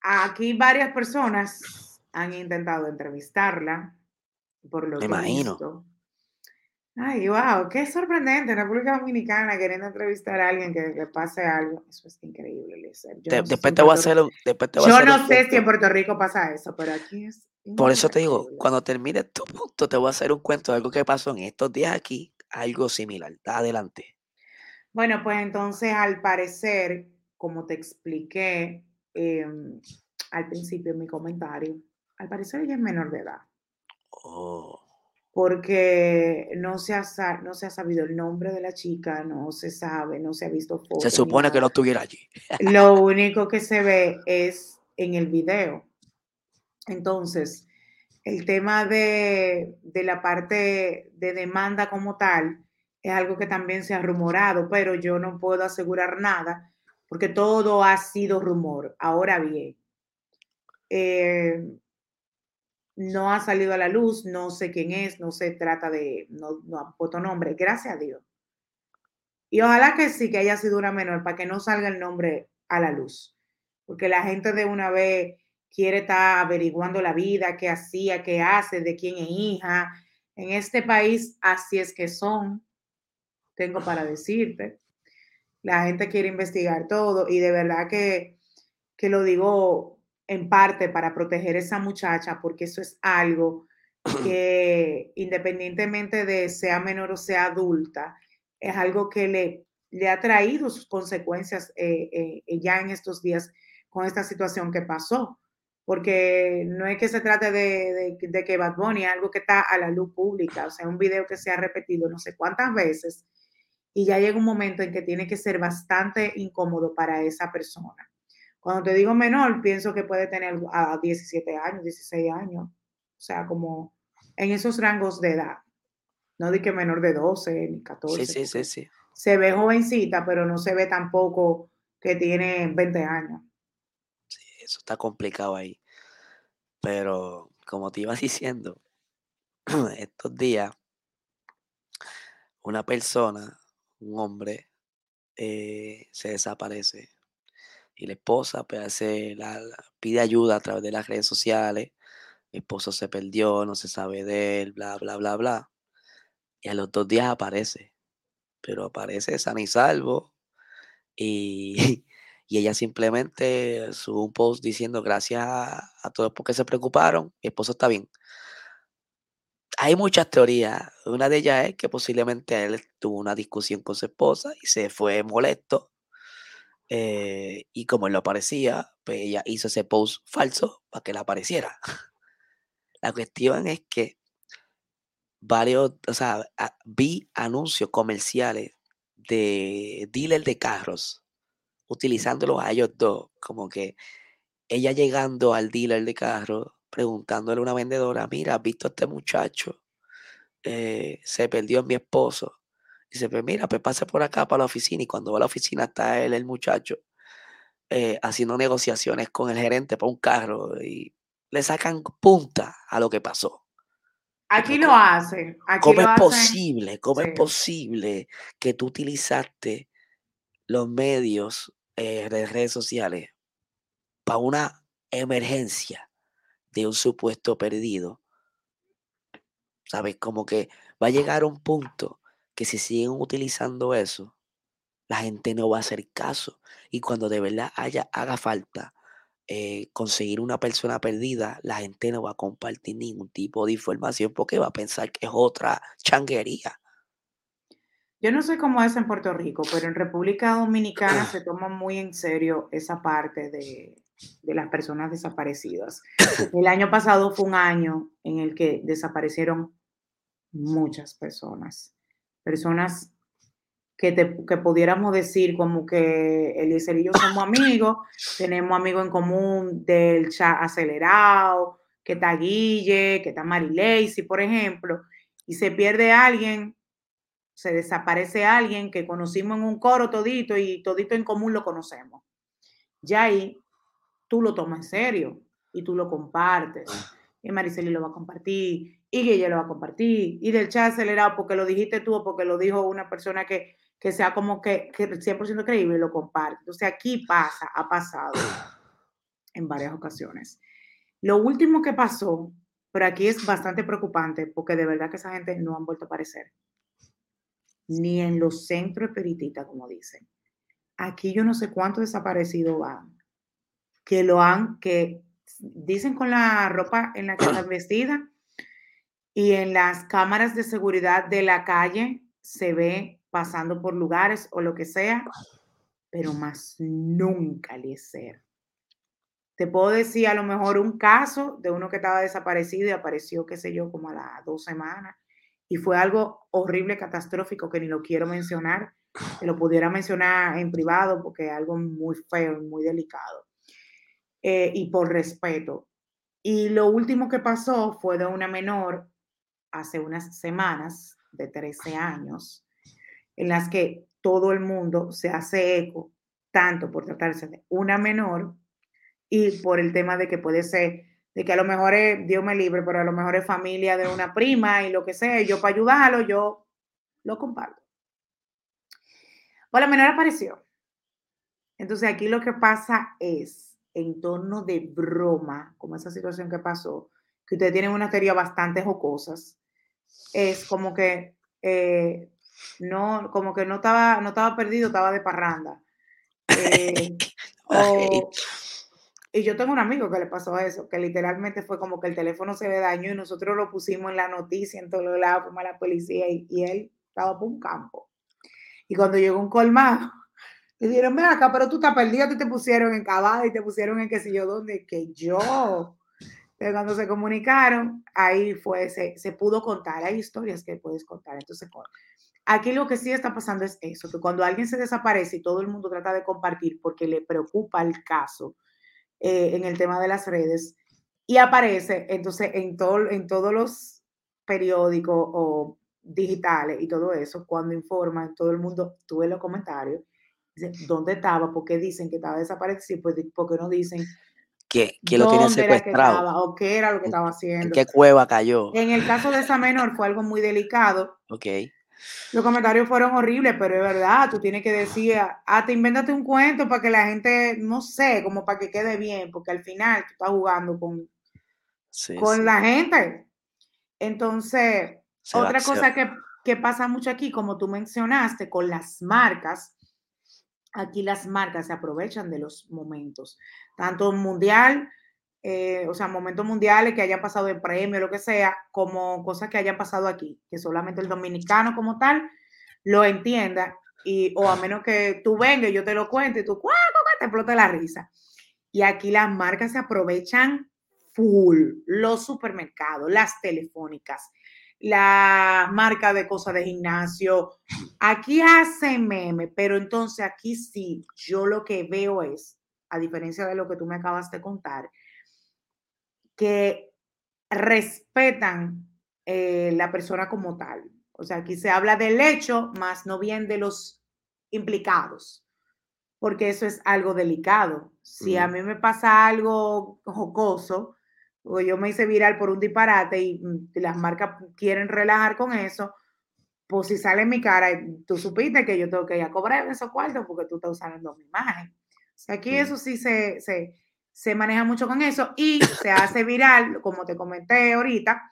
aquí varias personas han intentado entrevistarla, por lo Me imagino. Ay, wow, qué sorprendente. República Dominicana queriendo entrevistar a alguien que le pase algo. Eso es increíble, después te voy a hacer un. Yo no sé si en Puerto Rico pasa eso, pero aquí es. Por eso te digo, cuando termine tu punto, te voy a hacer un cuento de algo que pasó en estos días aquí, algo similar. Adelante. Bueno, pues entonces, al parecer, como te expliqué em, al principio en mi comentario, al parecer ella es menor de edad. Oh porque no se, ha, no se ha sabido el nombre de la chica, no se sabe, no se ha visto fotos. Se supone que no estuviera allí. Lo único que se ve es en el video. Entonces, el tema de, de la parte de demanda como tal es algo que también se ha rumorado, pero yo no puedo asegurar nada porque todo ha sido rumor. Ahora bien, eh, no ha salido a la luz, no sé quién es, no se trata de, no, no puesto nombre, gracias a Dios. Y ojalá que sí, que haya sido una menor, para que no salga el nombre a la luz. Porque la gente de una vez quiere estar averiguando la vida, qué hacía, qué hace, de quién es hija. En este país así es que son, tengo para decirte. La gente quiere investigar todo y de verdad que, que lo digo en parte para proteger a esa muchacha, porque eso es algo que independientemente de sea menor o sea adulta, es algo que le, le ha traído sus consecuencias eh, eh, ya en estos días con esta situación que pasó. Porque no es que se trate de, de, que Bad Bunny es algo que está a la luz pública, o sea, un video que se ha repetido no sé cuántas veces y ya llega un momento en que tiene que ser bastante incómodo para esa persona. Cuando te digo menor, pienso que puede tener a 17 años, 16 años, o sea, como en esos rangos de edad. No di que menor de 12 ni 14. Sí, sí, sí, sí. Se ve jovencita, pero no se ve tampoco que tiene 20 años. Sí, eso está complicado ahí. Pero como te iba diciendo, estos días, una persona, un hombre, eh, se desaparece y la esposa pues, la, pide ayuda a través de las redes sociales. Mi esposo se perdió, no se sabe de él, bla, bla, bla, bla. Y a los dos días aparece, pero aparece san y salvo. Y, y ella simplemente subió un post diciendo gracias a, a todos porque se preocuparon, mi esposo está bien. Hay muchas teorías. Una de ellas es que posiblemente él tuvo una discusión con su esposa y se fue molesto. Eh, y como él lo aparecía, pues ella hizo ese post falso para que le apareciera. La cuestión es que varios, o sea, vi anuncios comerciales de dealers de carros utilizándolos a ellos dos, como que ella llegando al dealer de carros, preguntándole a una vendedora, mira, ¿has visto a este muchacho? Eh, se perdió mi esposo. Dice, pues mira, pues pase por acá para la oficina y cuando va a la oficina está él, el muchacho, eh, haciendo negociaciones con el gerente para un carro y le sacan punta a lo que pasó. Aquí Porque lo hacen. Aquí ¿Cómo lo es hacen. posible? ¿Cómo Sí. es posible que tú utilizaste los medios eh, de redes sociales para una emergencia de un supuesto perdido? ¿Sabes? Como que va a llegar un punto que si siguen utilizando eso, la gente no va a hacer caso. Y cuando de verdad haya, haga falta eh, conseguir una persona perdida, la gente no va a compartir ningún tipo de información porque va a pensar que es otra changuería. Yo no sé cómo es en Puerto Rico, pero en República Dominicana se toma muy en serio esa parte de, de las personas desaparecidas. El año pasado fue un año en el que desaparecieron muchas personas. Personas que, te, que pudiéramos decir como que Eliezer y yo somos amigos, tenemos amigos en común del chat acelerado, que está Guille, que está Lacey, por ejemplo, y se pierde alguien se desaparece alguien que conocimos en un coro todito y todito en común lo conocemos. Ya ahí tú lo tomas en serio y tú lo compartes. Y Mariceli lo va a compartir, y Guille lo va a compartir, y del chat acelerado porque lo dijiste tú o porque lo dijo una persona que, que sea como que, que 100% creíble, lo comparte. Entonces aquí pasa, ha pasado en varias ocasiones. Lo último que pasó, pero aquí es bastante preocupante porque de verdad que esa gente no han vuelto a aparecer ni en los centros espiritistas, como dicen. Aquí yo no sé cuántos desaparecidos van, que lo han, que dicen con la ropa en la que están vestidas y en las cámaras de seguridad de la calle se ve pasando por lugares o lo que sea, pero más nunca le ser. Te puedo decir a lo mejor un caso de uno que estaba desaparecido y apareció, qué sé yo, como a las dos semanas y fue algo horrible, catastrófico, que ni lo quiero mencionar, que lo pudiera mencionar en privado porque es algo muy feo muy delicado. Eh, y por respeto. Y lo último que pasó fue de una menor hace unas semanas, de 13 años, en las que todo el mundo se hace eco, tanto por tratarse de una menor y por el tema de que puede ser de que a lo mejor es, Dios me libre, pero a lo mejor es familia de una prima y lo que sea, yo para ayudarlo, yo lo comparto. O la menor apareció. Entonces aquí lo que pasa es, en torno de broma, como esa situación que pasó, que ustedes tienen una teoría bastante jocosas, es como que eh, no, como que no estaba, no estaba perdido, estaba de parranda. Eh, o, y yo tengo un amigo que le pasó eso, que literalmente fue como que el teléfono se le dañó y nosotros lo pusimos en la noticia en todos lados, como a la policía, y, y, él estaba por un campo. Y cuando llegó un colmado, le dijeron, ven acá, pero tú estás perdido, tú te pusieron en Cabada y te pusieron en qué sé yo dónde, que yo. Pero cuando se comunicaron, ahí fue, se, se pudo contar, hay historias que puedes contar, entonces Aquí lo que sí está pasando es eso, que cuando alguien se desaparece y todo el mundo trata de compartir porque le preocupa el caso, eh, en el tema de las redes y aparece entonces en, todo, en todos los periódicos o digitales y todo eso, cuando informan, todo el mundo, tuve los comentarios, dice, ¿dónde estaba? ¿Por qué dicen que estaba desaparecido? ¿Por qué no dicen que, que lo tiene secuestrado? Estaba, ¿O qué era lo que estaba haciendo? ¿En qué cueva cayó? En el caso de esa menor fue algo muy delicado. Ok. Los comentarios fueron horribles, pero es verdad, tú tienes que decir, ah, te invéntate un cuento para que la gente, no sé, como para que quede bien, porque al final tú estás jugando con, sí, con sí. la gente. Entonces, se otra va, cosa que pasa mucho aquí, como tú mencionaste, con las marcas, aquí las marcas se aprovechan de los momentos, tanto mundial, eh, o sea, momentos mundiales que hayan pasado el premio, lo que sea, como cosas que hayan pasado aquí, que solamente el dominicano como tal lo entienda, y, o a menos que tú vengas y yo te lo cuente y tú, te explota la risa. Y aquí las marcas se aprovechan full, los supermercados, las telefónicas, la marca de cosas de gimnasio. Aquí hace meme, pero entonces aquí sí, yo lo que veo es, a diferencia de lo que tú me acabas de contar, que respetan eh, la persona como tal. O sea, aquí se habla del hecho, más no bien de los implicados, porque eso es algo delicado. Si a mí me pasa algo jocoso, o yo me hice viral por un disparate y mm, las marcas quieren relajar con eso, pues si sale en mi cara, tú supiste que yo tengo que ir a cobrar esos cuartos porque tú estás usando mi imagen. O sea, aquí eso sí se, se, se maneja mucho con eso y se hace viral, como te comenté ahorita,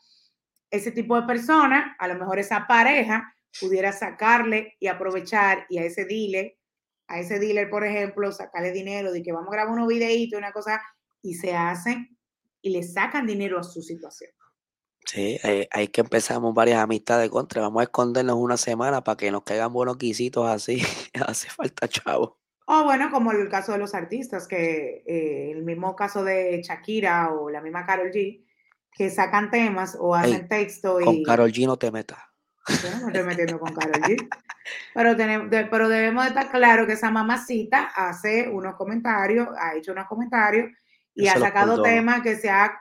ese tipo de persona, a lo mejor esa pareja pudiera sacarle y aprovechar y a ese dealer, a ese dealer, por ejemplo, sacarle dinero de que vamos a grabar unos videitos, una cosa, y se hacen y le sacan dinero a su situación. Sí, hay, que empezamos varias amistades contra. Vamos a escondernos una semana para que nos caigan buenos quisitos así. Hace falta chavo. O bueno, como el caso de los artistas, que eh, el mismo caso de Shakira o la misma Carol G, que sacan temas o hacen texto y... Con Carol G no te metas. Yo no estoy metiendo con Carol G. Pero, tenemos, pero debemos estar claro que esa mamacita hace unos comentarios, ha hecho unos comentarios y ha sacado temas que se ha,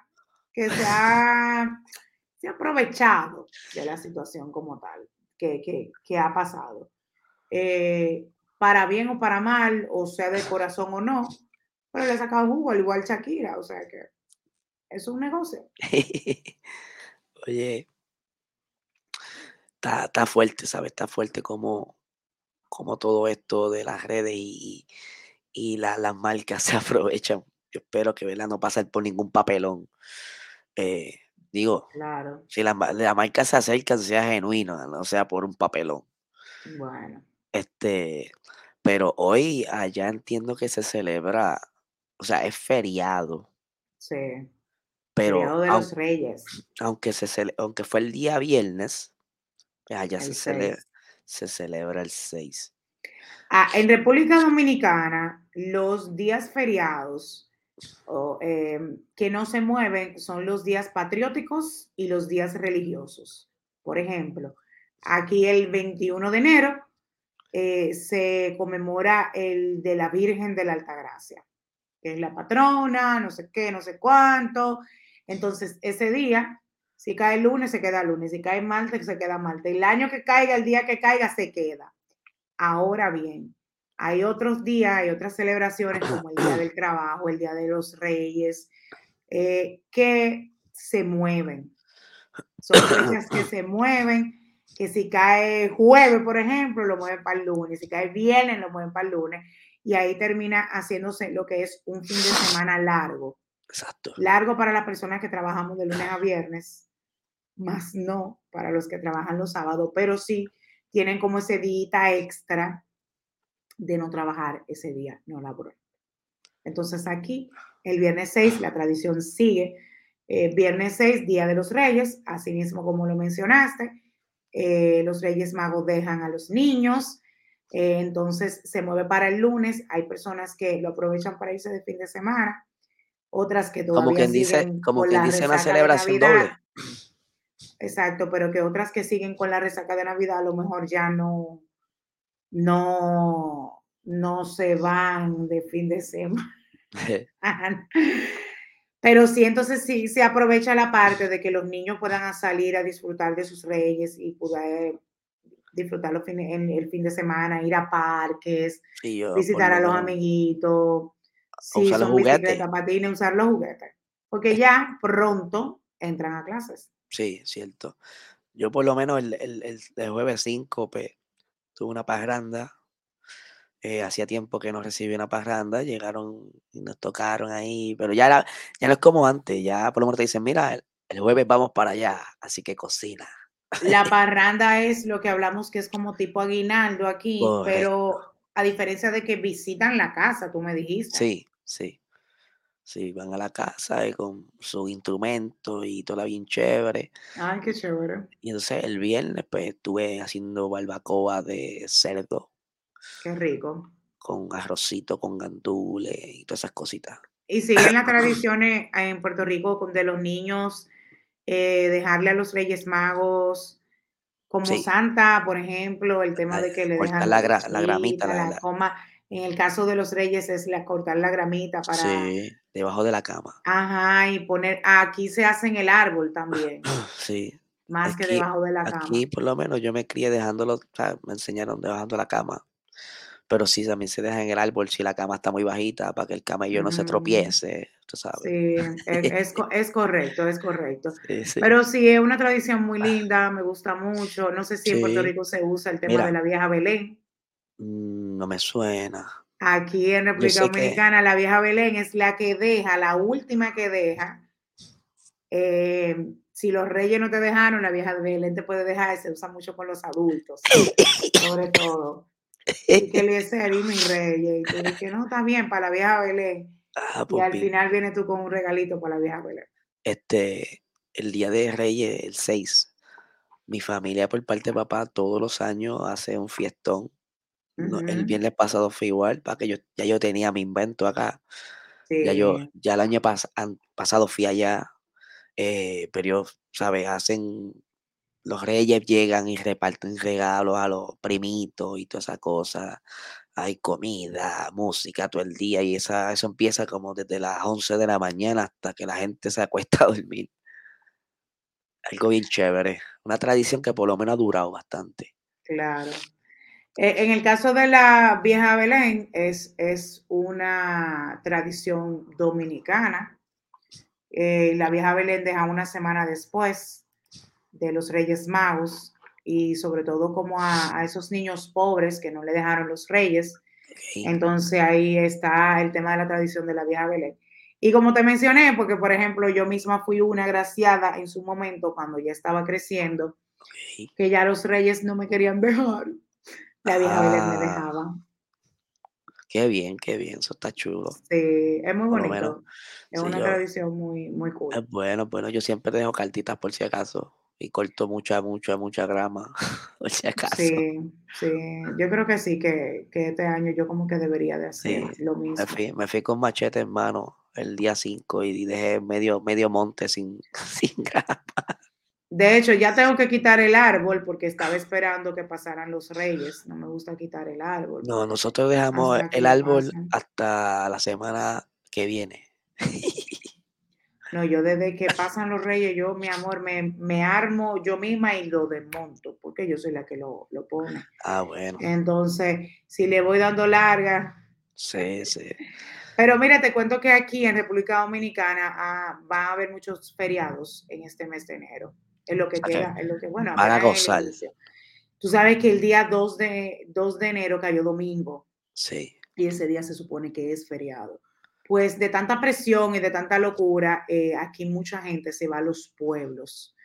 que se ha, se ha aprovechado de la situación como tal, que, que, que ha pasado. Eh, para bien o para mal, o sea, de corazón o no, pero le ha sacado jugo, al igual Shakira, o sea que es un negocio. Oye, está, está, fuerte, ¿sabes? Está fuerte como, como todo esto de las redes y, y las marcas se aprovechan yo espero que ¿verdad? no pase por ningún papelón. Eh, digo, claro. si la, marca se acerca, sea genuino, no sea por un papelón. Bueno. Este, pero hoy allá entiendo que se celebra, o sea, es feriado. Sí. Pero feriado de los Reyes. Aunque, se aunque fue el día viernes, allá se celebra, se celebra el 6. Ah, en República Dominicana, los días feriados Em, que no se mueven son los días patrióticos y los días religiosos. Por ejemplo, aquí el 21 de enero eh, se conmemora el de la Virgen de la Altagracia, que es la patrona, no sé qué, no sé cuánto. Entonces, ese día, si cae el lunes, se queda lunes, si cae martes, se queda martes. El año que caiga, el día que caiga, se queda. Ahora bien, hay otros días, hay otras celebraciones como el Día del Trabajo, el Día de los Reyes, eh, que se mueven. Son fechas que se mueven, que si cae jueves, por ejemplo, lo mueven para el lunes, si cae viernes, lo mueven para el lunes, y ahí termina haciéndose lo que es un fin de semana largo. Exacto. Largo para las personas que trabajamos de lunes a viernes, más no para los que trabajan los sábados, pero sí tienen como ese día extra de no trabajar ese día no laboral. Entonces aquí, el viernes 6, la tradición sigue. Eh, viernes 6, Día de los Reyes, así mismo como lo mencionaste, eh, los Reyes Magos dejan a los niños, eh, entonces se mueve para el lunes, hay personas que lo aprovechan para irse de fin de semana, otras que todavía como quien dice, como quien dice una celebración doble. Exacto, pero que otras que siguen con la resaca de Navidad a lo mejor ya no, no, no se van de fin de semana. Pero sí, entonces sí se aprovecha la parte de que los niños puedan salir a disfrutar de sus reyes y poder disfrutar los en el fin de semana, ir a parques, visitar a los amiguitos, sí, usar los juguetes. usar los juguetes. Porque ya pronto entran a clases. Sí, cierto. Yo por lo menos el, el, el, jueves 5 tuve una parranda. Eh, hacía tiempo que no recibí una parranda, llegaron y nos tocaron ahí, pero ya, ya no es como antes, ya por lo menos te dicen, mira, el, jueves vamos para allá, así que cocina. La parranda es lo que hablamos que es como tipo aguinaldo aquí, pero a diferencia de que visitan la casa, tú me dijiste. Sí, sí. Sí, van a la casa y con su instrumento y todo bien chévere. Ay, qué chévere. Y entonces el viernes pues estuve haciendo barbacoa de cerdo. Qué rico. Con arrocito, con gandules y todas esas cositas. Y siguen las tradiciones en Puerto Rico de los niños, eh, dejarle a los Reyes Magos como Santa, por ejemplo, el tema de que le dejan la, la gramita, la, la, coma. En el caso de los reyes es la, cortar la gramita para... Sí, debajo de la cama. Ajá, y poner... Aquí se hace en el árbol también. Sí. Más que debajo de la cama. Aquí por lo menos yo me crié dejándolo, o sea, me enseñaron debajo de la cama. Pero sí, también se deja en el árbol si la cama está muy bajita para que el camello no se tropiece, tú sabes. Sí, es, es, correcto, es correcto. Pero sí, es una tradición muy linda, me gusta mucho. No sé si en Puerto Rico se usa el tema de la vieja Belén. Mm, no me suena. Aquí en República Dominicana, la vieja Belén es la que deja, la última que deja. Eh, si los reyes no te dejaron, la vieja Belén te puede dejar, se usa mucho con los adultos, sobre todo. Y que le dice mi rey, y tú dices, no, está bien, para la vieja Belén. Ah, y al final vienes tú con un regalito para la vieja Belén. Este, el día de Reyes, el 6, mi familia por parte de papá todos los años hace un fiestón el viernes pasado fue igual, para que yo ya yo tenía mi invento acá. Ya yo, ya el año pasado fui allá, eh, pero ¿sabes? Hacen, los reyes llegan y reparten regalos a los primitos y toda esa cosa. Hay comida, música todo el día y esa, eso empieza como desde las 11 de la mañana hasta que la gente se acuesta a dormir. Algo bien chévere. Una tradición que por lo menos ha durado bastante. Claro. Eh, en el caso de la vieja Belén, es, es una tradición dominicana. Eh, la vieja Belén deja una semana después de los Reyes Magos y sobre todo como a, esos niños pobres que no le dejaron los reyes. Entonces ahí está el tema de la tradición de la vieja Belén. Y como te mencioné, porque por ejemplo yo misma fui una agraciada en su momento cuando ya estaba creciendo, que ya los reyes no me querían dejar. La vieja Belén me ah. dejaba. Qué bien, qué bien, eso está chulo. Sí, es muy bonito. es una tradición muy, muy cool. Es bueno, bueno, yo siempre dejo cartitas por si acaso y corto mucha, mucha, mucha grama, por si acaso. Sí, sí, yo creo que sí, que, que este año yo como que debería de hacer lo mismo. Me fui, me fui, con machete en mano el día 5 y dejé medio, medio monte sin, sin grama. De hecho, ya tengo que quitar el árbol porque estaba esperando que pasaran los reyes. No me gusta quitar el árbol. No, nosotros dejamos el árbol hasta la semana que viene. No, yo desde que pasan los reyes, yo, mi amor, me, armo yo misma y lo desmonto, porque yo soy la que lo, pone. Ah, bueno. Entonces, si le voy dando larga. Sí, sí. Pero mira, te cuento que aquí en República Dominicana ah, va a haber muchos feriados en este mes de enero. Es lo que queda, es lo que, bueno, a gozar. Tú sabes que el día 2 de, 2 de enero cayó domingo. Sí. Y ese día se supone que es feriado. Pues de tanta presión y de tanta locura, eh, aquí mucha gente se va a los pueblos.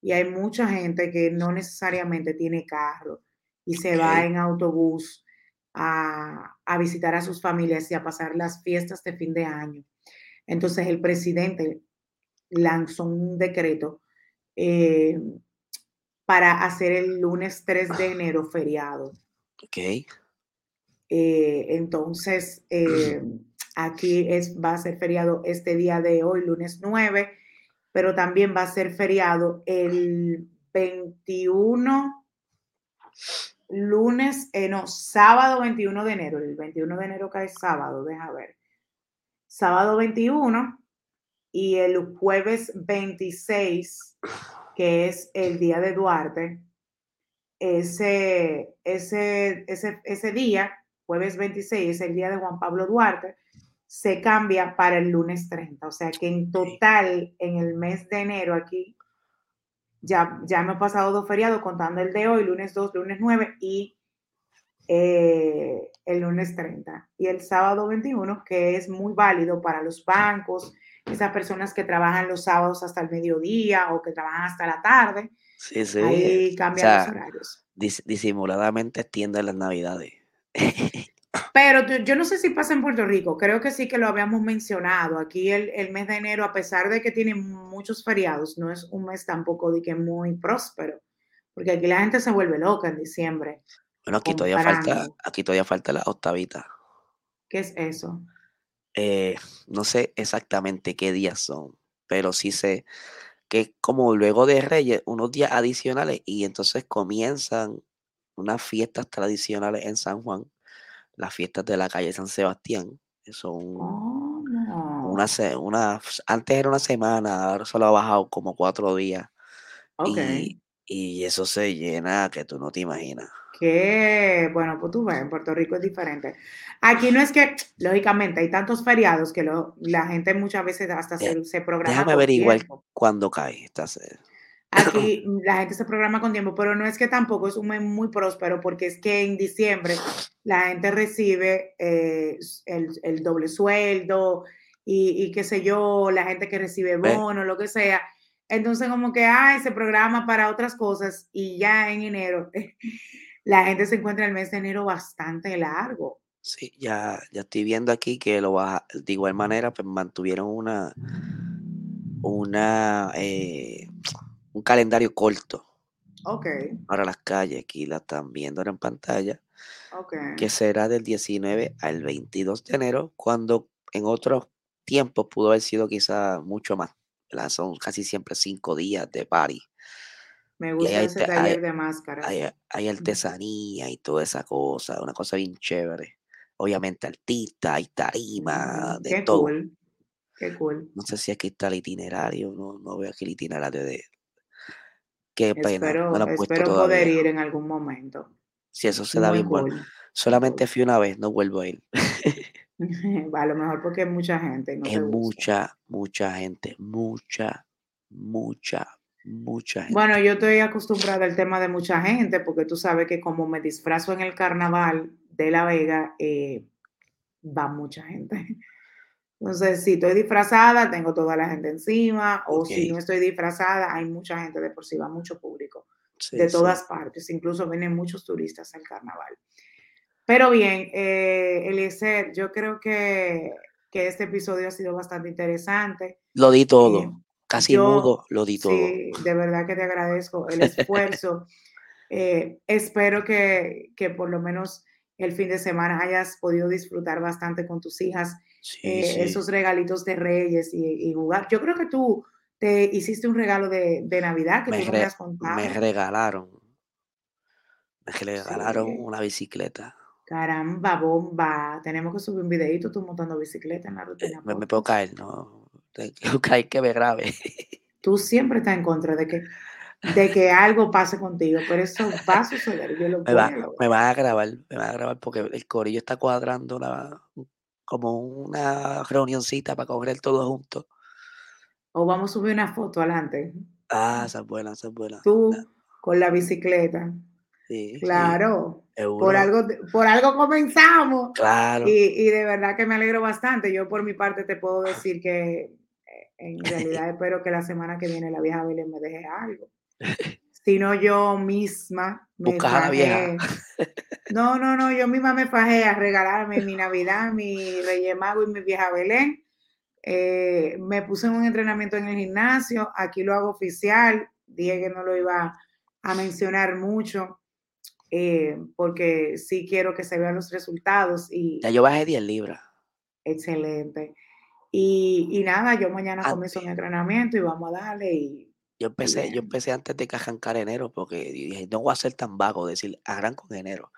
Y hay mucha gente que no necesariamente tiene carro y se va en autobús a, a visitar a sus familias y a pasar las fiestas de fin de año. Entonces el presidente lanzó un decreto eh, para hacer el lunes 3 de enero feriado. Ok. Eh, entonces, eh, aquí es, va a ser feriado este día de hoy, lunes 9, pero también va a ser feriado el 21, lunes, no, sábado 21 de enero, el 21 de enero cae sábado, deja ver. Sábado 21 y el jueves 26, que es el día de Duarte, ese, ese, ese, ese día, jueves 26, es el día de Juan Pablo Duarte, se cambia para el lunes 30. O sea que en total, en el mes de enero aquí, ya, ya hemos pasado dos feriados, contando el de hoy, lunes 2, lunes 9 y eh, el lunes 30. Y el sábado 21, que es muy válido para los bancos, esas personas que trabajan los sábados hasta el mediodía o que trabajan hasta la tarde. Sí, sí. Ahí cambian los horarios. disimuladamente extienden las navidades. Pero yo no sé si pasa en Puerto Rico, creo que sí que lo habíamos mencionado. Aquí el, el, mes de enero, a pesar de que tiene muchos feriados, no es un mes tampoco de que muy próspero, porque aquí la gente se vuelve loca en diciembre. Bueno, aquí todavía falta, aquí todavía falta la octavita. ¿Qué es eso? Eh, no sé exactamente qué días son, pero sí sé que como luego de Reyes, unos días adicionales y entonces comienzan unas fiestas tradicionales en San Juan, las fiestas de la calle San Sebastián, son una, una, antes era una semana, ahora solo ha bajado como cuatro días. Y, y eso se llena que tú no te imaginas que, bueno, pues tú ves, en Puerto Rico es diferente. Aquí no es que, lógicamente, hay tantos feriados que la gente muchas veces hasta se, se, programa. Déjame averiguar cuándo cae. Estás, Aquí la gente se programa con tiempo, pero no es que tampoco es un mes muy próspero, porque es que en diciembre la gente recibe eh, el, doble sueldo y, qué sé yo, la gente que recibe bono, lo que sea. Entonces, como que, ay, se programa para otras cosas y ya en enero la gente se encuentra el mes de enero bastante largo. Sí, ya, ya estoy viendo aquí que lo va, de igual manera, pues mantuvieron una, una, eh, un calendario corto. Ok. Para las calles, aquí la están viendo en pantalla. Ok. Que será del 19 al 22 de enero, cuando en otros tiempos pudo haber sido quizá mucho más. Son casi siempre cinco días de party. Me gusta ese taller de máscaras. Hay, artesanía y toda esa cosa, una cosa bien chévere. Obviamente artista, hay tarima, de Qué todo. Cool. Qué cool. No sé si aquí está el itinerario, no, no veo aquí el itinerario de... Qué pena. Espero, espero poder ir en algún momento. Si eso se da bien bueno. Solamente fui una vez, no vuelvo a ir. a lo mejor porque hay mucha gente. es mucha, mucha gente, mucha, mucha, mucha gente. Bueno, yo estoy acostumbrada al tema de mucha gente, porque tú sabes que como me disfrazo en el carnaval de La Vega, eh, va mucha gente. Entonces, si estoy disfrazada, tengo toda la gente encima, o si no estoy disfrazada, hay mucha gente de por sí, va mucho público de todas partes, incluso vienen muchos turistas al carnaval. Pero bien, eh, Eliezer, yo creo que, que, este episodio ha sido bastante interesante. Lo di todo. Eh, casi mudo, lo di todo. Sí, de verdad que te agradezco el esfuerzo. Eh, espero que, que, por lo menos el fin de semana hayas podido disfrutar bastante con tus hijas eh, esos regalitos de Reyes y, jugar. Yo creo que tú te hiciste un regalo de, de Navidad que me, tú me, has contado. me regalaron. Me regalaron una bicicleta. Caramba, bomba. Tenemos que subir un videito tú montando bicicleta en la rutina. Me, me puedo caer, no que que me grave. Tú siempre estás en contra de que, de que algo pase contigo, pero eso va a suceder. Yo lo me, va, me va a grabar, me va a grabar porque el corillo está cuadrando como una reunioncita para coger todo junto. O vamos a subir una foto adelante. Ah, esa es buena, esa es buena. Tú con la bicicleta. Sí, claro. por algo, por algo comenzamos. Claro. Y, y, de verdad que me alegro bastante. Yo por mi parte te puedo decir que en realidad espero que la semana que viene la vieja Belén me deje algo. Si no, yo misma me fajé. No, no, no, yo misma me fajé a regalarme mi Navidad, mi Reyes Mago y mi vieja Belén. Eh, me puse en un entrenamiento en el gimnasio, aquí lo hago oficial, dije que no lo iba a mencionar mucho, eh, porque sí quiero que se vean los resultados. Y, ya yo bajé 10 libras. Excelente. Y, nada, yo mañana comienzo mi entrenamiento y vamos a darle. Y, yo empecé, yo empecé antes de que arrancar enero porque dije, no voy a ser tan vago decir arranco en enero.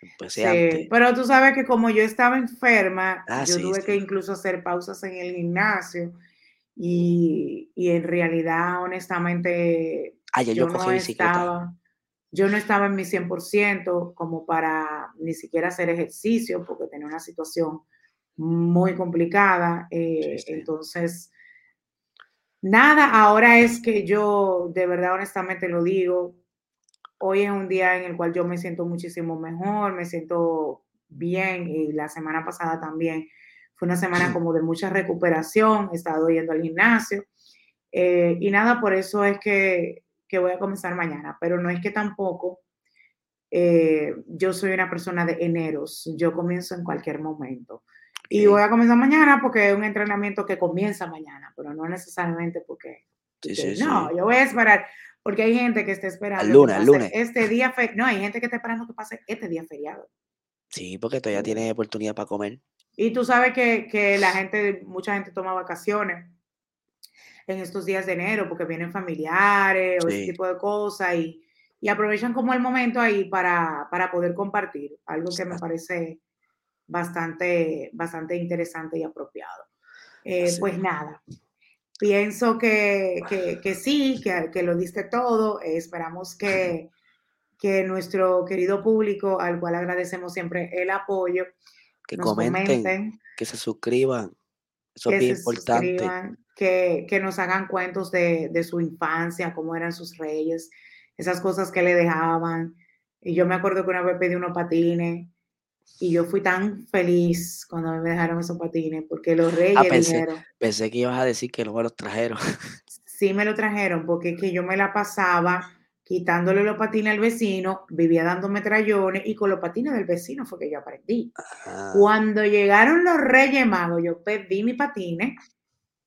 Empecé sí, pero tú sabes que como yo estaba enferma, ah, yo tuve que incluso hacer pausas en el gimnasio y, en realidad, honestamente, ah, yo, no estaba, yo no estaba en mi 100% como para ni siquiera hacer ejercicio porque tenía una situación muy complicada. Eh, entonces, nada, ahora es que yo de verdad, honestamente lo digo, hoy es un día en el cual yo me siento muchísimo mejor, me siento bien y la semana pasada también fue una semana como de mucha recuperación, he estado yendo al gimnasio eh, y nada, por eso es que, que voy a comenzar mañana, pero no es que tampoco eh, yo soy una persona de eneros, yo comienzo en cualquier momento. Y voy a comenzar mañana porque es un entrenamiento que comienza mañana, pero no necesariamente porque... no, yo voy a esperar, porque hay gente que está esperando. lunes, lunes. Este día, no, hay gente que está esperando que pase este día feriado. Sí, porque todavía tiene oportunidad para comer. Y tú sabes que, que la gente, mucha gente toma vacaciones en estos días de enero porque vienen familiares o ese tipo de cosas y, y, aprovechan como el momento ahí para, para poder compartir, algo que me parece bastante, bastante interesante y apropiado. Eh, pues nada, pienso que, que, que sí, que, que, lo diste todo. esperamos que, que nuestro querido público, al cual agradecemos siempre el apoyo, que comenten, que se suscriban. Eso es bien importante. Que, que, nos hagan cuentos de, de, su infancia, cómo eran sus reyes, esas cosas que le dejaban. Y yo me acuerdo que una vez pedí unos patines y yo fui tan feliz cuando me dejaron esos patines, porque los ah, reyes pensé, Pensé que ibas a decir que no me los trajeron. Sí me lo trajeron, porque es que yo me la pasaba quitándole los patines al vecino, vivía dándome trayones y con los patines del vecino fue que yo aprendí. Ah. Cuando llegaron los Reyes Magos, yo pedí mis patines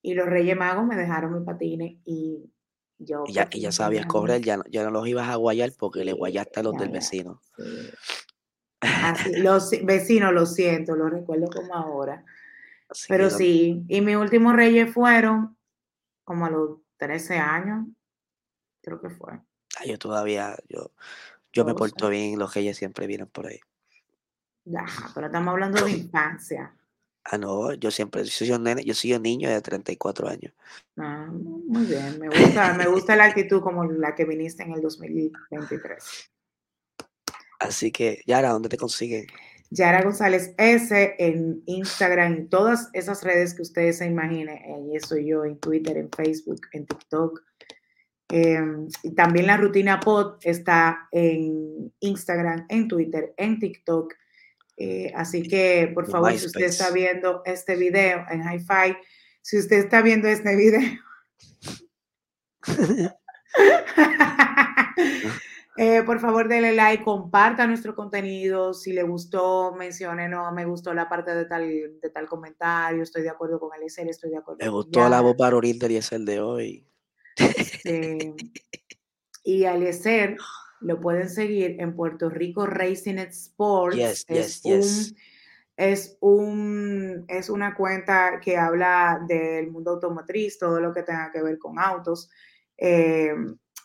y los Reyes Magos me dejaron mis patines y yo... Y ya, ya sabías correr, ya, ya no los ibas a guayar porque le guayaste a los del vecino. Así, los vecinos, lo siento, lo recuerdo como ahora. Pero sí, y mis últimos reyes fueron como a los 13 años, creo que fue. Ah, yo todavía, yo, yo me porto bien, los reyes siempre vienen por ahí. Ya, pero estamos hablando de infancia. Ah, no, yo siempre soy un nene, yo soy un niño de 34 años. Ah, muy bien, me gusta, me gusta la actitud como la que viniste en el 2023. Así que, Yara, ¿dónde te consiguen? Yara González S en Instagram, en todas esas redes que ustedes se imaginen. Ahí estoy yo, en Twitter, en Facebook, en TikTok. Em, y también la rutina pod está en Instagram, en Twitter, en TikTok. Eh, así que, por favor, si usted está viendo este video en Hi-Fi, si usted está viendo este video, Eh, por favor, denle like, comparta nuestro contenido. Si le gustó, mencione, no, me gustó la parte de tal, de tal comentario, estoy de acuerdo con Eliezer, estoy de acuerdo. Me gustó la voz para y es el de hoy. y Eliezer lo pueden seguir en Puerto Rico Racing Sports. es, Un, es, un, es una cuenta que habla del mundo automotriz, todo lo que tenga que ver con autos. Eh,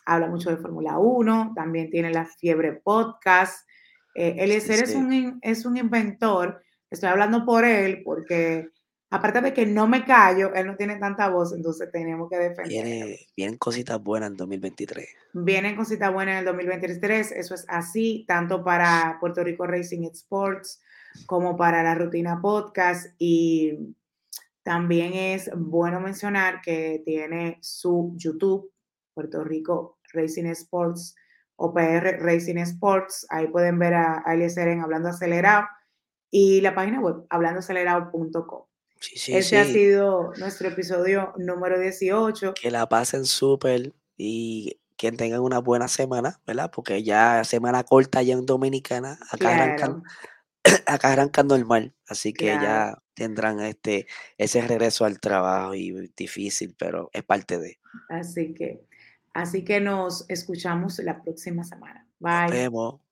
habla mucho de Fórmula 1, también tiene la fiebre podcast. Eh, Eliezer es, un, es un inventor, estoy hablando por él porque aparte de que no me callo, él no tiene tanta voz, entonces tenemos que defender. Viene, vienen cositas buenas en 2023. Vienen cositas buenas en el 2023, eso es así, tanto para Puerto Rico Racing Sports como para la rutina podcast y también es bueno mencionar que tiene su YouTube Puerto Rico Racing Sports o PR Racing Sports. Ahí pueden ver a, a en Hablando Acelerado y la página web hablandoacelerado.com. Sí, sí, Ese ha sido nuestro episodio número 18. Que la pasen súper y que tengan una buena semana, ¿verdad? Porque ya semana corta ya en Dominicana, acá, arrancan, acá arrancan normal, así que ya tendrán este ese regreso al trabajo y difícil, pero es parte de. Así que Así que nos escuchamos la próxima semana. Bye.